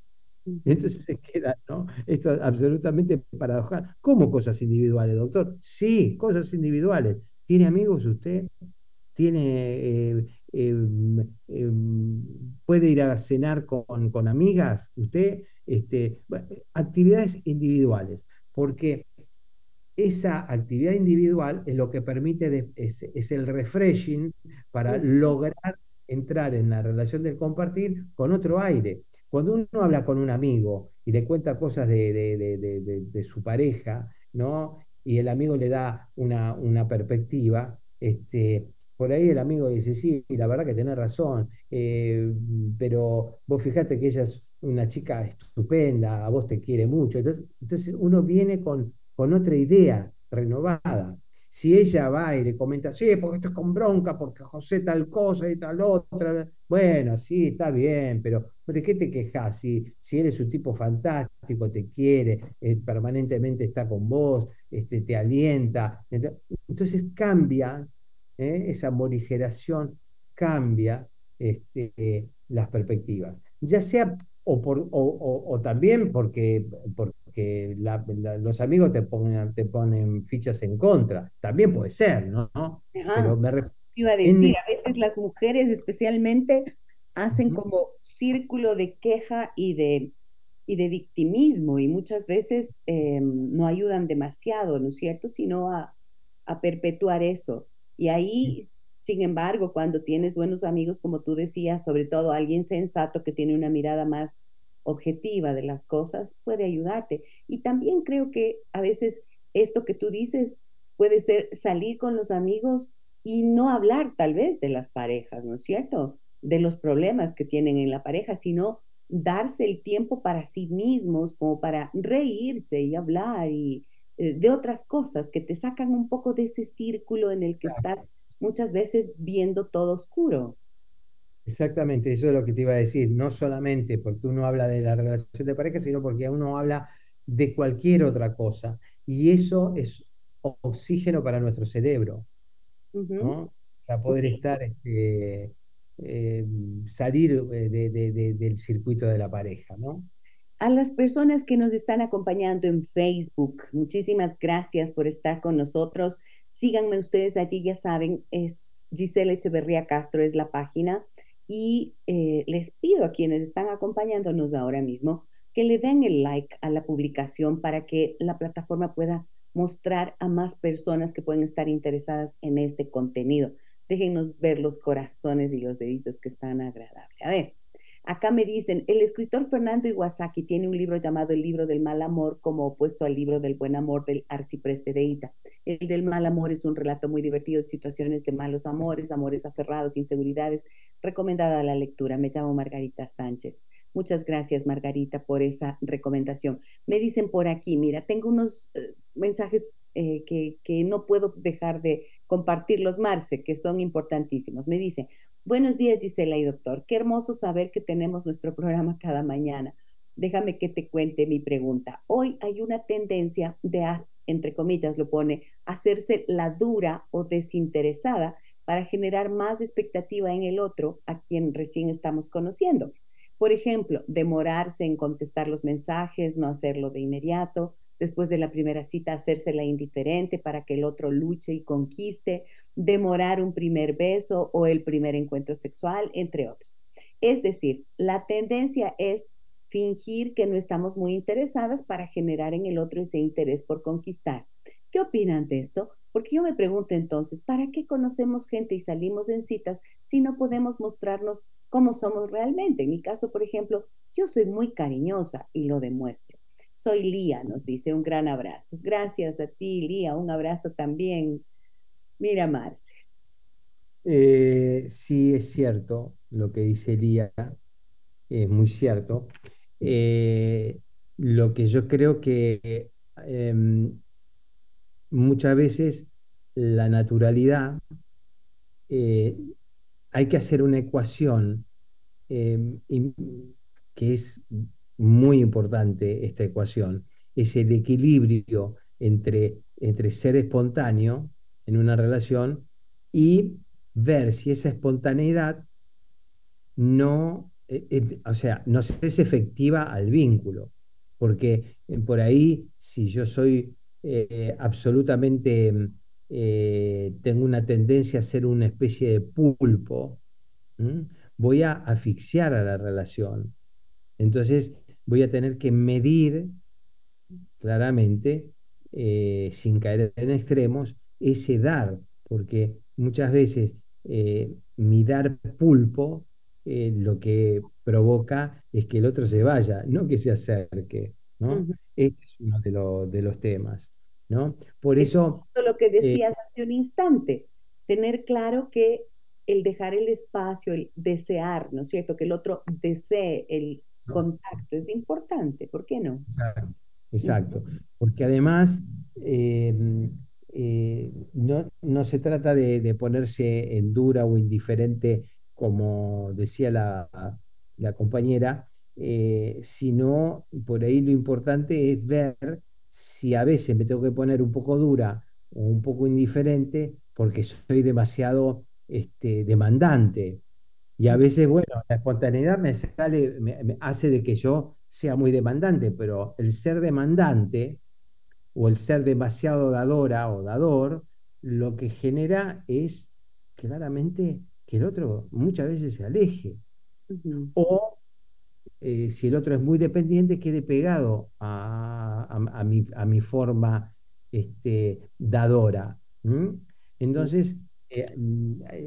Entonces se queda, ¿no? Esto es absolutamente paradojal. ¿Cómo cosas individuales, doctor? Sí, cosas individuales. ¿Tiene amigos usted? Tiene, eh, em, em, puede ir a cenar con, amigas, usted, este, actividades individuales, porque esa actividad individual es lo que permite, es, el refreshing para lograr entrar en la relación del compartir con otro aire. Cuando uno habla con un amigo y le cuenta cosas de, su pareja, ¿no? Y el amigo le da una, una perspectiva, este, por ahí el amigo dice, sí, la verdad que tenés razón, eh, pero vos fijate que ella es una chica estupenda, a vos te quiere mucho. Entonces, uno viene con, con otra idea renovada. Si ella va y le comenta, sí, porque esto es con bronca, porque José tal cosa y tal otra, bueno, sí, está bien, pero ¿de qué te quejas? Si, si eres un tipo fantástico, te quiere, eh, permanentemente está con vos, este, te alienta. Entonces cambia ¿eh? esa morigeración cambia este, las perspectivas. Ya sea o, por, o, también porque, porque los amigos te ponen, te ponen fichas en contra. También puede ser, ¿no? Pero me Iba a decir, a veces las mujeres especialmente hacen como círculo de queja y de, y de victimismo y muchas veces em, no ayudan demasiado, ¿no es cierto? Sino a, a perpetuar eso. Y ahí, sin embargo, cuando tienes buenos amigos, como tú decías, sobre todo alguien sensato que tiene una mirada más objetiva de las cosas, puede ayudarte. Y también creo que a veces esto que tú dices puede ser salir con los amigos y no hablar tal vez de las parejas, ¿no es cierto? De los problemas que tienen en la pareja, sino darse el tiempo para sí mismos, como para reírse y hablar y, de otras cosas que te sacan un poco de ese círculo en el que estás muchas veces viendo todo oscuro. Exactamente, eso es lo que te iba a decir, no solamente porque uno habla de la relación de pareja, sino porque uno habla de cualquier otra cosa. Y eso es oxígeno para nuestro cerebro, Para poder estar, este, eh, salir eh, del circuito de la pareja, ¿no? A las personas que nos están acompañando en Facebook, muchísimas gracias por estar con nosotros. Síganme ustedes allí, ya saben, es Giselle Echeverría Castro es la página. y eh, les pido a quienes están acompañándonos ahora mismo que le den el like a la publicación para que la plataforma pueda mostrar a más personas que pueden estar interesadas en este contenido. Déjenos ver los corazones y los deditos que están agradables. A ver, acá me dicen, el escritor Fernando Iwasaki tiene un libro llamado El libro del mal amor como opuesto al libro del buen amor del arcipreste de Ita. El del mal amor es un relato muy divertido de situaciones de malos amores, amores aferrados, inseguridades. Recomendada la lectura. Me llamo Margarita Sánchez. Muchas gracias, Margarita, por esa recomendación. Me dicen por aquí, mira, tengo unos eh, mensajes eh, que, que, no puedo dejar de compartirlos, Marce, que son importantísimos. Me dice, buenos días, Gisela y doctor. Qué hermoso saber que tenemos nuestro programa cada mañana. Déjame que te cuente mi pregunta. Hoy hay una tendencia de, entre comillas, lo pone, hacerse la dura o desinteresada para generar más expectativa en el otro a quien recién estamos conociendo. Por ejemplo, demorarse en contestar los mensajes, no hacerlo de inmediato, después de la primera cita hacérsela indiferente para que el otro luche y conquiste, demorar un primer beso o el primer encuentro sexual, entre otros. Es decir, la tendencia es fingir que no estamos muy interesadas para generar en el otro ese interés por conquistar. ¿Qué opinan de esto? Porque yo me pregunto entonces, ¿para qué conocemos gente y salimos en citas si no podemos mostrarnos cómo somos realmente? En mi caso, por ejemplo, yo soy muy cariñosa y lo demuestro. Soy Lía, nos dice, un gran abrazo. Gracias a ti, Lía, un abrazo también. Mira, Marce. Eh, sí, es cierto lo que dice Lía, es muy cierto. Eh, lo que yo creo que em, muchas veces la naturalidad, eh, hay que hacer una ecuación em, que es muy importante, esta ecuación, es el equilibrio entre, entre ser espontáneo en una relación y ver si esa espontaneidad no, eh, eh, o sea, no es efectiva al vínculo, porque por ahí si yo soy eh, absolutamente eh, tengo una tendencia a ser una especie de pulpo, voy a asfixiar a la relación. Entonces voy a tener que medir claramente, eh, sin caer en extremos, ese dar, porque muchas veces mi dar pulpo lo que provoca es que el otro se vaya, no que se acerque. Este es uno de, los temas, ¿no? Por eso... lo que eh, decías hace un instante, tener claro que el dejar el espacio, el desear, ¿no es cierto? Que el otro desee el contacto es importante, ¿por qué no? Exacto, porque además em, eh, no, se trata de, ponerse en dura o indiferente, como decía la compañera, eh, sino por ahí lo importante es ver si a veces me tengo que poner un poco dura o un poco indiferente porque soy demasiado este, demandante. Y a veces, bueno, la espontaneidad me sale, me, hace de que yo sea muy demandante, pero el ser demandante o el ser demasiado dadora o dador, lo que genera es claramente que el otro muchas veces se aleje. O eh, si el otro es muy dependiente, quede pegado a, mi, forma este, dadora. Entonces, eh,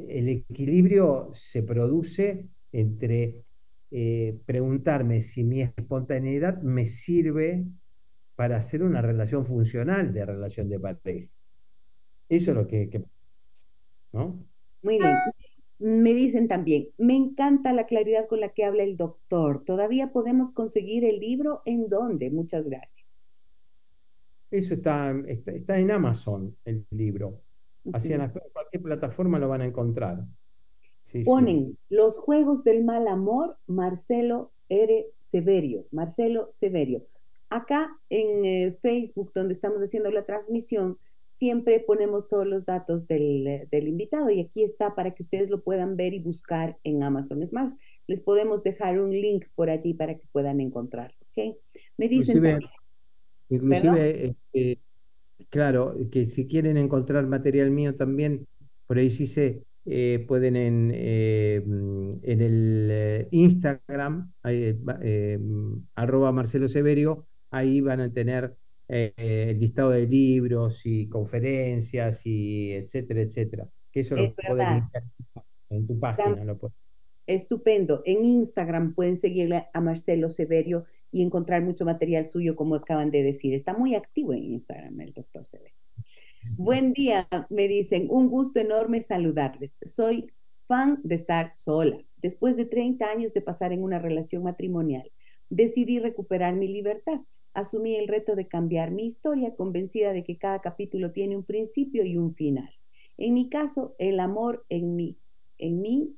el equilibrio se produce entre eh, preguntarme si mi espontaneidad me sirve para hacer una relación funcional de relación de pareja. Eso es lo que... que ¿no? Muy bien. Me dicen también, me encanta la claridad con la que habla el doctor. ¿Todavía podemos conseguir el libro? ¿En dónde? Muchas gracias. Eso está, está, en Amazon, el libro. Así en cualquier plataforma lo van a encontrar. Ponen Los Juegos del Mal Amor, Marcelo R. Severio. Marcelo Severio. Acá en eh, Facebook, donde estamos haciendo la transmisión, siempre ponemos todos los datos del, invitado y aquí está para que ustedes lo puedan ver y buscar en Amazon. Es más, les podemos dejar un link por allí para que puedan encontrarlo. ¿okay? Me dicen inclusive, este, claro, que si quieren encontrar material mío también, por ahí sí se eh, pueden en, eh, en el eh, Instagram, arroba Marcelo Severio, ahí van a tener el listado de libros y conferencias y etcétera, etcétera. Que eso lo pueden en tu página. Lo Estupendo. En Instagram pueden seguirle a Marcelo Severio y encontrar mucho material suyo, como acaban de decir. Está muy activo en Instagram el doctor Severio. Buen día, me dicen, un gusto enorme saludarles. Soy fan de estar sola. Después de 30 años de pasar en una relación matrimonial, decidí recuperar mi libertad. Asumí el reto de cambiar mi historia, convencida de que cada capítulo tiene un principio y un final. En mi caso, el amor en mí, en mí,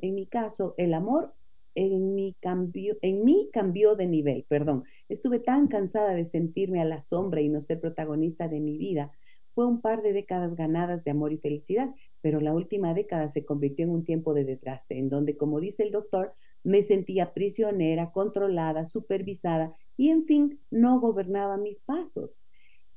en mi caso, el amor en mi, cambio, en mí cambió de nivel, perdón. Estuve tan cansada de sentirme a la sombra y no ser protagonista de mi vida. Fue un par de décadas ganadas de amor y felicidad, pero la última década se convirtió en un tiempo de desgaste, en donde, como dice el doctor, me sentía prisionera, controlada, supervisada y, en fin, no gobernaba mis pasos.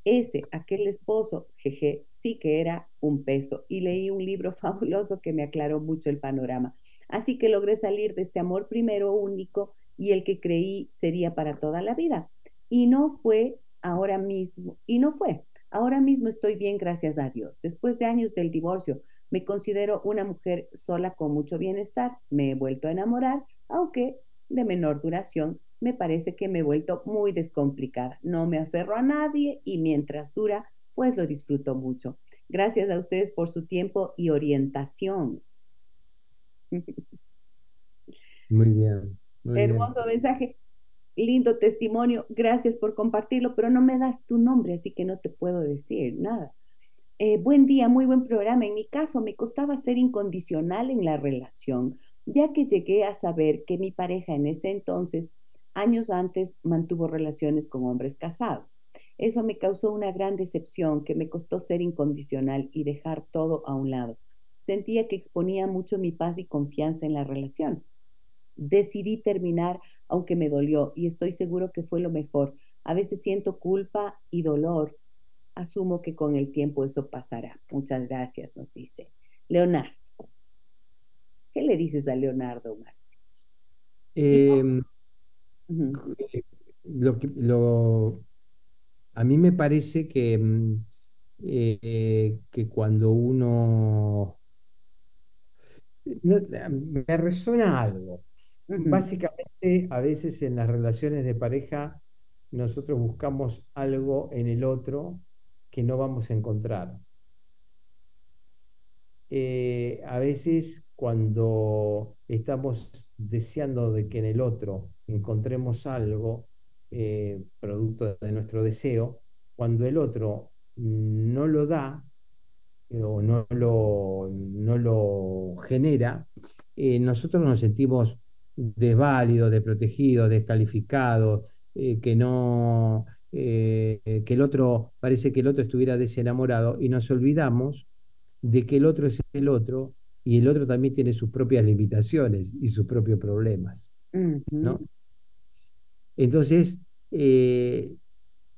Ese, aquel esposo, jeje, sí que era un peso y leí un libro [laughs] fabuloso que me aclaró mucho el panorama. Así que logré salir de este amor primero único y el que creí sería para toda la vida. Y no fue ahora mismo, y no fue. Ahora mismo estoy bien, gracias a Dios. Después de años del divorcio, me considero una mujer sola con mucho bienestar. Me he vuelto a enamorar, aunque de menor duración. Me parece que me he vuelto muy descomplicada. No me aferro a nadie y mientras dura, pues lo disfruto mucho. Gracias a ustedes por su tiempo y orientación. Muy bien. Hermoso mensaje, lindo testimonio, gracias por compartirlo, pero no me das tu nombre, así que no te puedo decir nada. Eh, buen día, muy buen programa. En mi caso, me costaba ser incondicional en la relación, ya que llegué a saber que mi pareja en ese entonces, años antes, mantuvo relaciones con hombres casados. Eso me causó una gran decepción que me costó ser incondicional y dejar todo a un lado. Sentía que exponía mucho mi paz y confianza en la relación. Decidí terminar, aunque me dolió, y estoy seguro que fue lo mejor. A veces siento culpa y dolor. Asumo que con el tiempo eso pasará. Muchas gracias, nos dice. Leonardo. ¿Qué le dices a Leonardo, Marci? Em, lo, a mí me parece que, mm, eh, que cuando uno me resuena algo. Básicamente, a veces en las relaciones de pareja, nosotros buscamos algo en el otro que no vamos a encontrar. Eh, a veces cuando estamos deseando de que en el otro encontremos algo, eh, producto de nuestro deseo, cuando el otro no lo da, o no lo, no lo genera, eh, nosotros nos sentimos desválidos, desprotegidos, descalificados, eh, que no, eh, que el otro, parece que el otro estuviera desenamorado y nos olvidamos de que el otro es el otro y el otro también tiene sus propias limitaciones y sus propios problemas. ¿no? Entonces,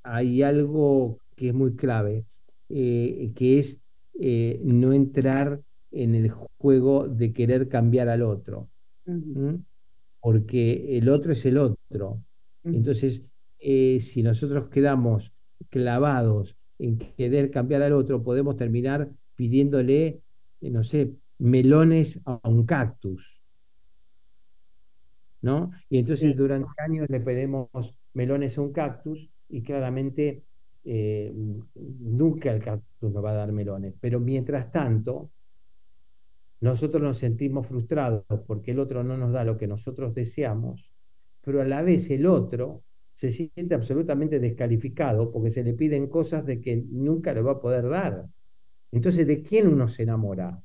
hay algo que es muy clave, que es eh, no entrar en el juego de querer cambiar al otro, porque el otro es el otro. Entonces, eh, si nosotros quedamos clavados en querer cambiar al otro, podemos terminar pidiéndole, eh, no sé, melones a un cactus. ¿No? Y entonces durante años le pedimos melones a un cactus y claramente eh, nunca el cactus nos va a dar melones, pero mientras tanto, nosotros nos sentimos frustrados porque el otro no nos da lo que nosotros deseamos, pero a la vez el otro se siente absolutamente descalificado porque se le piden cosas de que nunca le va a poder dar. Entonces, ¿de quién uno se enamora?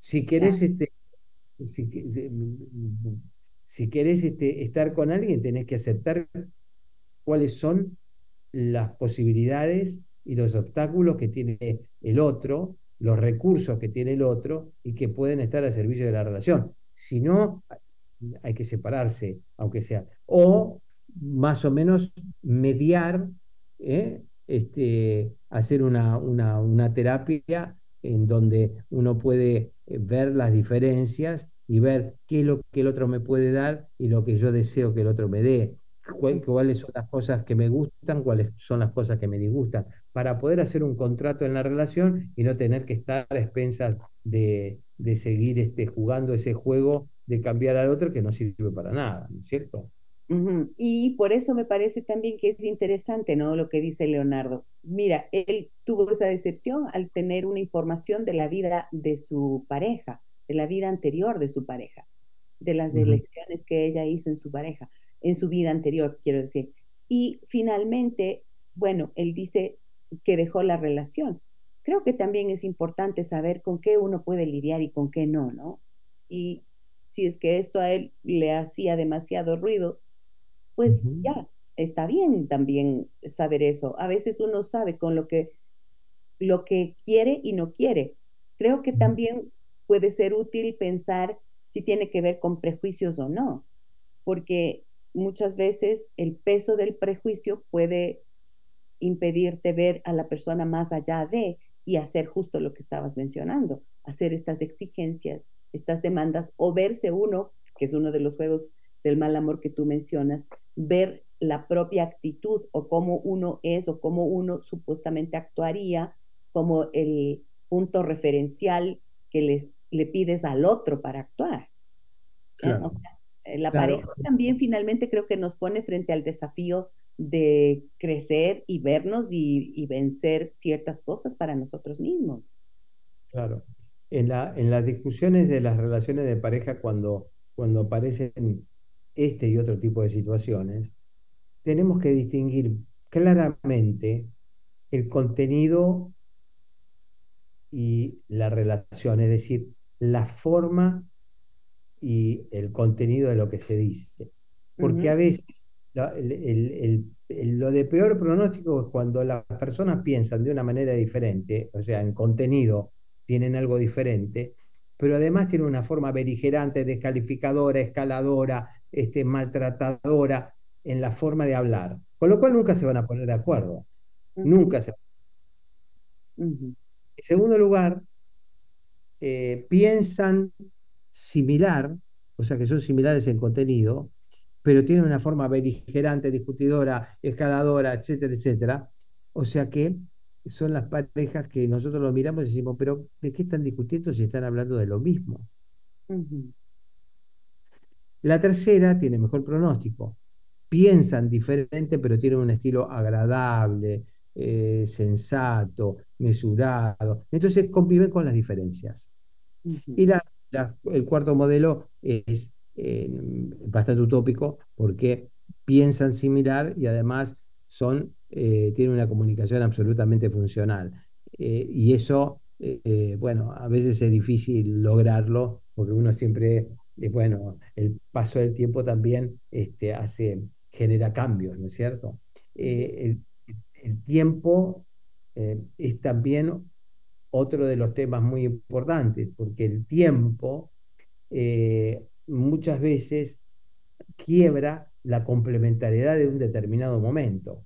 Si querés, este, si, si, querés este, estar con alguien, tenés que aceptar cuáles son las posibilidades y los obstáculos que tiene el otro, los recursos que tiene el otro y que pueden estar al servicio de la relación. Si no, hay que separarse, aunque sea. O más o menos mediar ¿eh? este, hacer una, una, terapia en donde uno puede eh, ver las diferencias y ver qué es lo que el otro me puede dar y lo que yo deseo que el otro me dé, cuáles son las cosas que me gustan, cuáles son las cosas que me disgustan, para poder hacer un contrato en la relación y no tener que estar a expensas de, seguir este, jugando ese juego de cambiar al otro que no sirve para nada, ¿no es cierto? Y por eso me parece también que es interesante, ¿no? Lo que dice Leonardo. Mira, él tuvo esa decepción al tener una información de la vida de su pareja, de la vida anterior de su pareja, de las elecciones que ella hizo en su pareja, en su vida anterior, quiero decir. Y finalmente, bueno, él dice que dejó la relación. Creo que también es importante saber con qué uno puede lidiar y con qué no, ¿no? Y si es que esto a él le hacía demasiado ruido, pues ya, está bien también saber eso. A veces uno sabe con lo que, lo que quiere y no quiere. Creo que también puede ser útil pensar si tiene que ver con prejuicios o no, porque muchas veces el peso del prejuicio puede impedirte ver a la persona más allá de y hacer justo lo que estabas mencionando, hacer estas exigencias, estas demandas o verse uno, que es uno de los juegos del mal amor que tú mencionas, ver la propia actitud o cómo uno es o cómo uno supuestamente actuaría como el punto referencial que les, le pides al otro para actuar. Eh, la pareja también finalmente creo que nos pone frente al desafío de crecer y vernos y, vencer ciertas cosas para nosotros mismos. Claro. En, la, en las discusiones de las relaciones de pareja, cuando, cuando aparecen este y otro tipo de situaciones, tenemos que distinguir claramente el contenido y la relación, es decir, la forma y el contenido de lo que se dice. Porque a veces lo de peor pronóstico es cuando las personas piensan de una manera diferente, o sea, en contenido tienen algo diferente, pero además tienen una forma beligerante, descalificadora, escaladora, este, maltratadora en la forma de hablar, con lo cual nunca se van a poner de acuerdo. Nunca se En segundo lugar, eh, piensan similar, o sea que son similares en contenido, pero tienen una forma beligerante, discutidora, escaladora, etcétera, etcétera. O sea que son las parejas que nosotros lo miramos y decimos, pero ¿de qué están discutiendo si están hablando de lo mismo? La tercera tiene mejor pronóstico. Piensan diferente, pero tienen un estilo agradable, eh, sensato, mesurado. Entonces conviven con las diferencias. Y el cuarto modelo es eh, bastante utópico porque piensan similar y además son, eh, tienen una comunicación absolutamente funcional. y eso, bueno, a veces es difícil lograrlo porque uno siempre bueno, el paso del tiempo también este, hace, genera cambios, ¿no es cierto? Eh, el, tiempo eh, es también otro de los temas muy importantes, porque el tiempo eh, muchas veces quiebra la complementariedad de un determinado momento.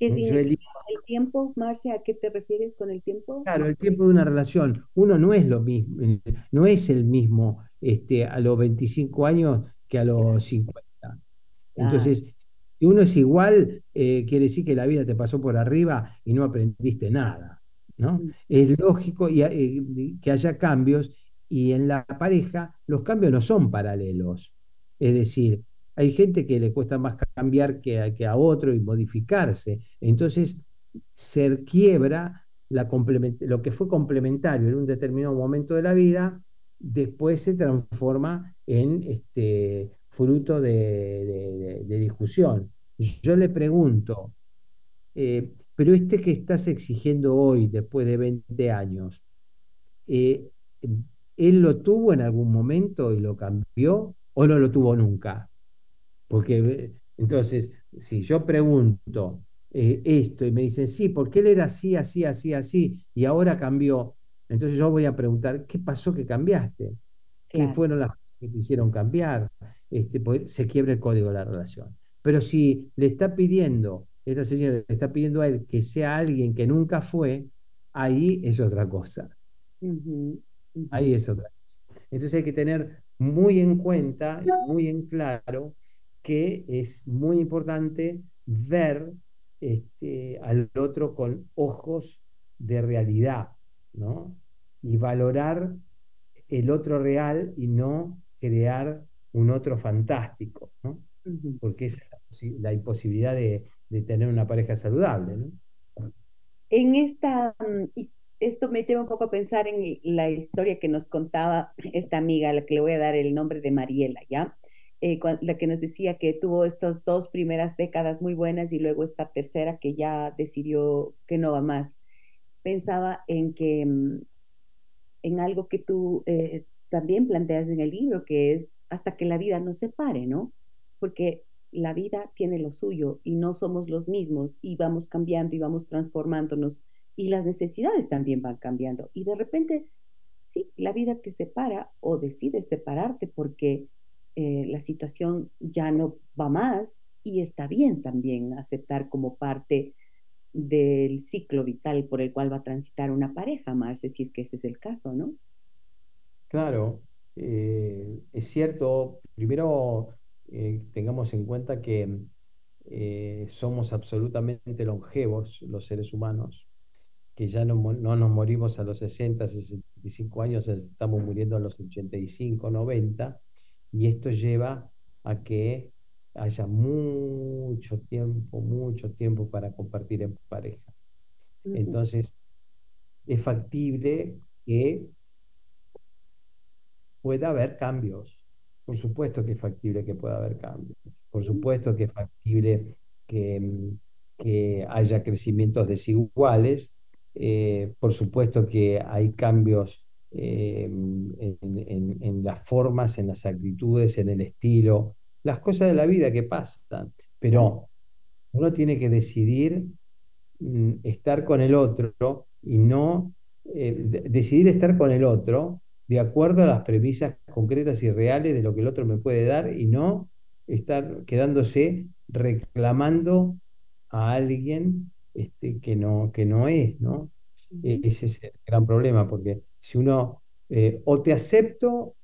¿Qué significa el tiempo, Marcia? ¿A qué te refieres con el tiempo? Claro, el tiempo de una relación. Uno no es lo mismo, no es el mismo este, a los 25 años que a los 50. Entonces, si uno es igual, eh, quiere decir que la vida te pasó por arriba y no aprendiste nada. ¿No? Es lógico y, eh, que haya cambios y en la pareja los cambios no son paralelos. Es decir, hay gente que le cuesta más cambiar que a, que a otro y modificarse. Entonces, se quiebra la lo que fue complementario en un determinado momento de la vida después se transforma en este, fruto de, discusión. Yo le pregunto, eh, pero este que estás exigiendo hoy, después de 20 años, eh, ¿él lo tuvo en algún momento y lo cambió o no lo tuvo nunca? Porque entonces, si yo pregunto eh, esto y me dicen, sí, porque él era así, así, así, así, y ahora cambió, entonces yo voy a preguntar, ¿qué pasó que cambiaste? ¿Qué fueron las cosas que te hicieron cambiar? Este, pues, se quiebra el código de la relación. Pero si le está pidiendo esta señora le está pidiendo a él que sea alguien que nunca fue, ahí es otra cosa. Ahí es otra cosa. Entonces hay que tener muy en cuenta, muy en claro, que es muy importante ver este, al otro con ojos de realidad, ¿no? Y valorar el otro real y no crear un otro fantástico, ¿no? Porque es la, imposibilidad de, tener una pareja saludable, ¿no? En esta, mm, esto me lleva un poco a pensar en la historia que nos contaba esta amiga, a la que le voy a dar el nombre de Mariela, ¿ya? Eh, la que nos decía que tuvo estas dos primeras décadas muy buenas y luego esta tercera que ya decidió que no va más. Pensaba en que, mm, en algo que tú eh, también planteas en el libro, que es hasta que la vida nos separe, ¿no? Porque la vida tiene lo suyo y no somos los mismos y vamos cambiando y vamos transformándonos y las necesidades también van cambiando. Y de repente, sí, la vida te separa o decides separarte porque eh, la situación ya no va más y está bien también aceptar como parte del ciclo vital por el cual va a transitar una pareja, Marce, si es que ese es el caso, ¿no? Claro, eh, es cierto. Primero, eh, tengamos en cuenta que somos absolutamente longevos los seres humanos, que ya no, no, nos morimos a los 60, 65 años, estamos muriendo a los 85, 90, y esto lleva a que haya mucho tiempo, mucho tiempo para compartir en pareja. Entonces, es factible que pueda haber cambios. Por supuesto que es factible que pueda haber cambios. Por supuesto que es factible que, que haya crecimientos desiguales. Eh, por supuesto que hay cambios eh, en, las formas, en las actitudes, en el estilo, las cosas de la vida que pasan. Pero uno tiene que decidir mm, estar con el otro y no eh, decidir estar con el otro de acuerdo a las premisas concretas y reales de lo que el otro me puede dar y no estar quedándose reclamando a alguien este, que, no, que no es, ¿no? E-, ese es el gran problema, porque si uno eh, o te acepto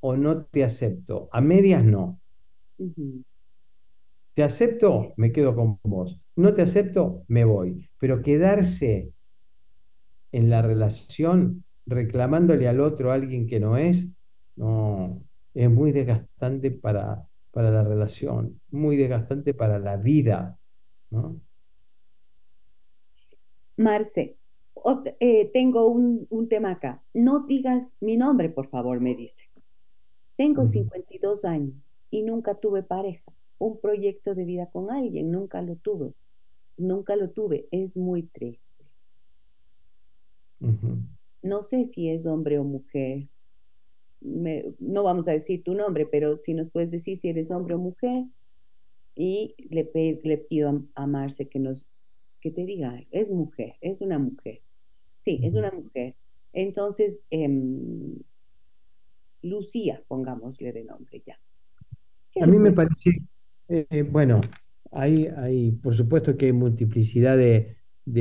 o no te acepto, a medias no. Te acepto, me quedo con vos. No te acepto, me voy. Pero quedarse en la relación reclamándole al otro a alguien que no es, no, es muy desgastante para, para la relación, muy desgastante para la vida. ¿no? Marce, eh, tengo un, tema acá. No digas mi nombre, por favor, me dice. Tengo 52 años y nunca tuve pareja. Un proyecto de vida con alguien, nunca lo tuve. Nunca lo tuve. Es muy triste. No sé si es hombre o mujer. no vamos a decir tu nombre, pero si nos puedes decir si eres hombre o mujer. Y le, le pido a, Marce que nos que te diga, es mujer, es una mujer. Sí, es una mujer. Entonces, em, Lucía, pongámosle de nombre ya. A mí me parece, eh, bueno, hay, hay, por supuesto que hay multiplicidad de,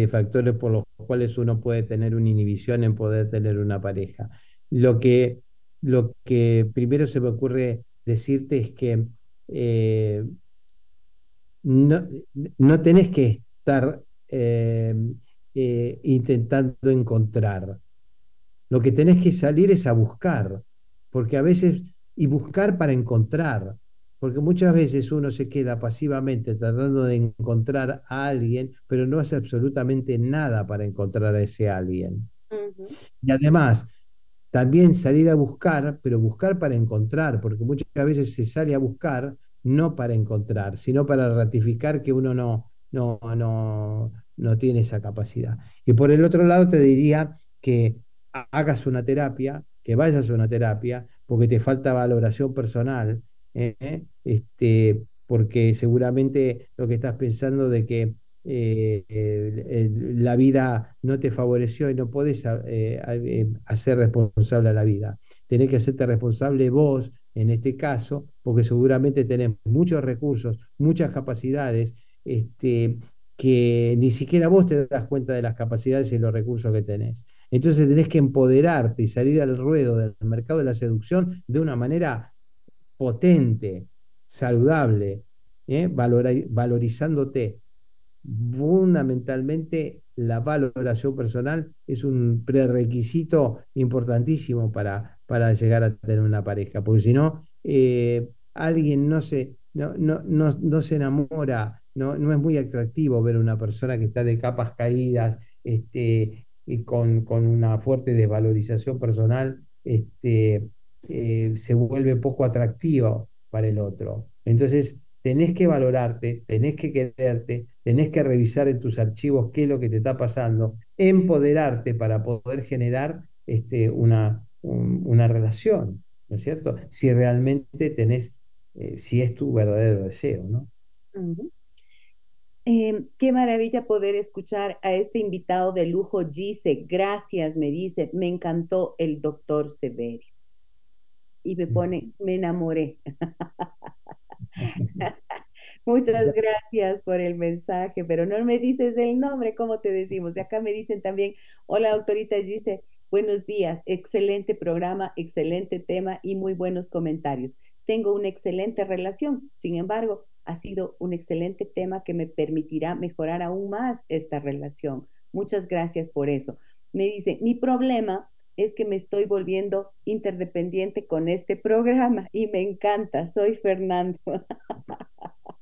factores por los cuales uno puede tener una inhibición en poder tener una pareja. Lo que, lo que primero se me ocurre decirte es que eh, no, no, tenés que estar eh, eh, intentando encontrar. Lo que tenés que salir es a buscar, porque a veces, y buscar para encontrar, porque muchas veces uno se queda pasivamente tratando de encontrar a alguien, pero no hace absolutamente nada para encontrar a ese alguien. Y además, también salir a buscar, pero buscar para encontrar, porque muchas veces se sale a buscar no para encontrar, sino para ratificar que uno no, no, no, no tiene esa capacidad. Y por el otro lado te diría que hagas una terapia, que vayas a una terapia, porque te falta valoración personal, ¿eh? este, porque seguramente lo que estás pensando de que eh, la vida no te favoreció y no podés eh, hacer responsable a la vida. Tenés que hacerte responsable vos en este caso, porque seguramente tenés muchos recursos, muchas capacidades, este, que ni siquiera vos te das cuenta de las capacidades y los recursos que tenés. Entonces tenés que empoderarte y salir al ruedo del mercado de la seducción de una manera potente, saludable, ¿eh? valorizándote. Fundamentalmente la valoración personal es un prerequisito importantísimo para, para llegar a tener una pareja, porque si no, eh, alguien no se, no, no, no, se enamora, no, no es muy atractivo ver una persona que está de capas caídas este, y con, con una fuerte desvalorización personal, este, eh, se vuelve poco atractivo para el otro. Entonces, tenés que valorarte, tenés que quererte, tenés que revisar en tus archivos qué es lo que te está pasando, empoderarte para poder generar este, una, una relación, ¿no es cierto? Si realmente tenés, eh, si es tu verdadero deseo, ¿no? Em, qué maravilla poder escuchar a este invitado de lujo, Gise. Gracias, me dice. Me encantó el doctor Severio. Y me pone, me enamoré. [laughs] [laughs] Muchas gracias por el mensaje, pero no me dices el nombre, ¿cómo te decimos? Y acá me dicen también, hola doctorita, dice, buenos días, excelente programa, excelente tema y muy buenos comentarios. Tengo una excelente relación, sin embargo, ha sido un excelente tema que me permitirá mejorar aún más esta relación. Muchas gracias por eso. Me dice, mi problema es que me estoy volviendo interdependiente con este programa y me encanta. Soy Fernando. [laughs]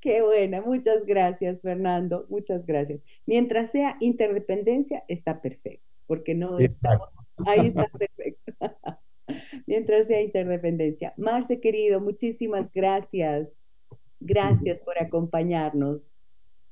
Qué buena, muchas gracias Fernando, muchas gracias. Mientras sea interdependencia, está perfecto, porque no estamos, ahí está [laughs] perfecto. [laughs] Mientras sea interdependencia. Marce, querido, muchísimas gracias. Gracias por acompañarnos.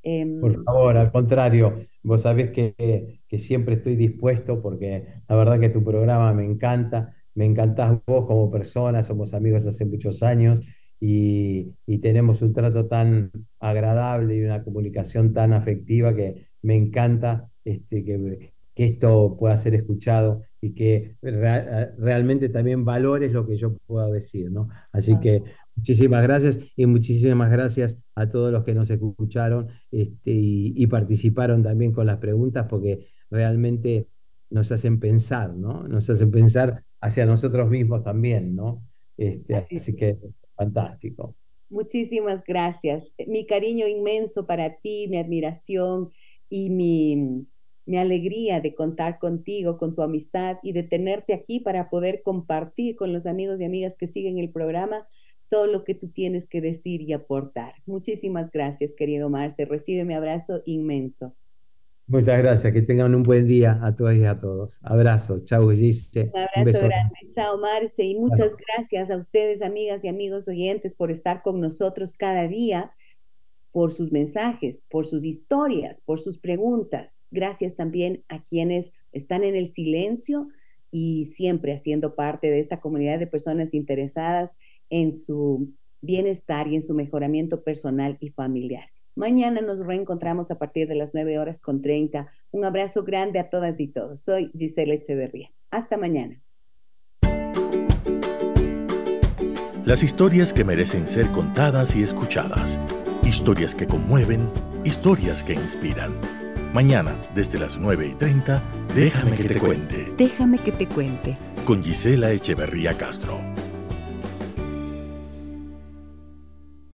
Em, por favor, al contrario, vos sabés que, siempre estoy dispuesto porque la verdad que tu programa me encanta, me encantás vos como persona, somos amigos hace muchos años y, tenemos un trato tan agradable y una comunicación tan afectiva que me encanta este, que, que esto pueda ser escuchado y que realmente también valores lo que yo pueda decir, ¿no? Así que Muchísimas gracias y muchísimas gracias a todos los que nos escucharon este, y, participaron también con las preguntas porque realmente nos hacen pensar, ¿no? Nos hacen pensar hacia nosotros mismos también, ¿no? Este, así, que fantástico. Muchísimas gracias. Mi cariño inmenso para ti, mi admiración y mi, mi alegría de contar contigo, con tu amistad y de tenerte aquí para poder compartir con los amigos y amigas que siguen el programa todo lo que tú tienes que decir y aportar. Muchísimas gracias, querido Marce. Recibe mi abrazo inmenso. Muchas gracias, que tengan un buen día a todas y a todos. Abrazo, chao Gise. Un abrazo grande, chao Marce, y muchas gracias a ustedes, amigas y amigos oyentes, por estar con nosotros cada día, por sus mensajes, por sus historias, por sus preguntas. Gracias también a quienes están en el silencio y siempre haciendo parte de esta comunidad de personas interesadas en su bienestar y en su mejoramiento personal y familiar. Mañana nos reencontramos a partir de las 9 horas con 30. Un abrazo grande a todas y todos. Soy Giselle Echeverría. Hasta mañana. Las historias que merecen ser contadas y escuchadas. Historias que conmueven, historias que inspiran. Mañana, desde las 9 y 30, déjame, que, te cuente. Déjame que te cuente. Con Gisela Echeverría Castro.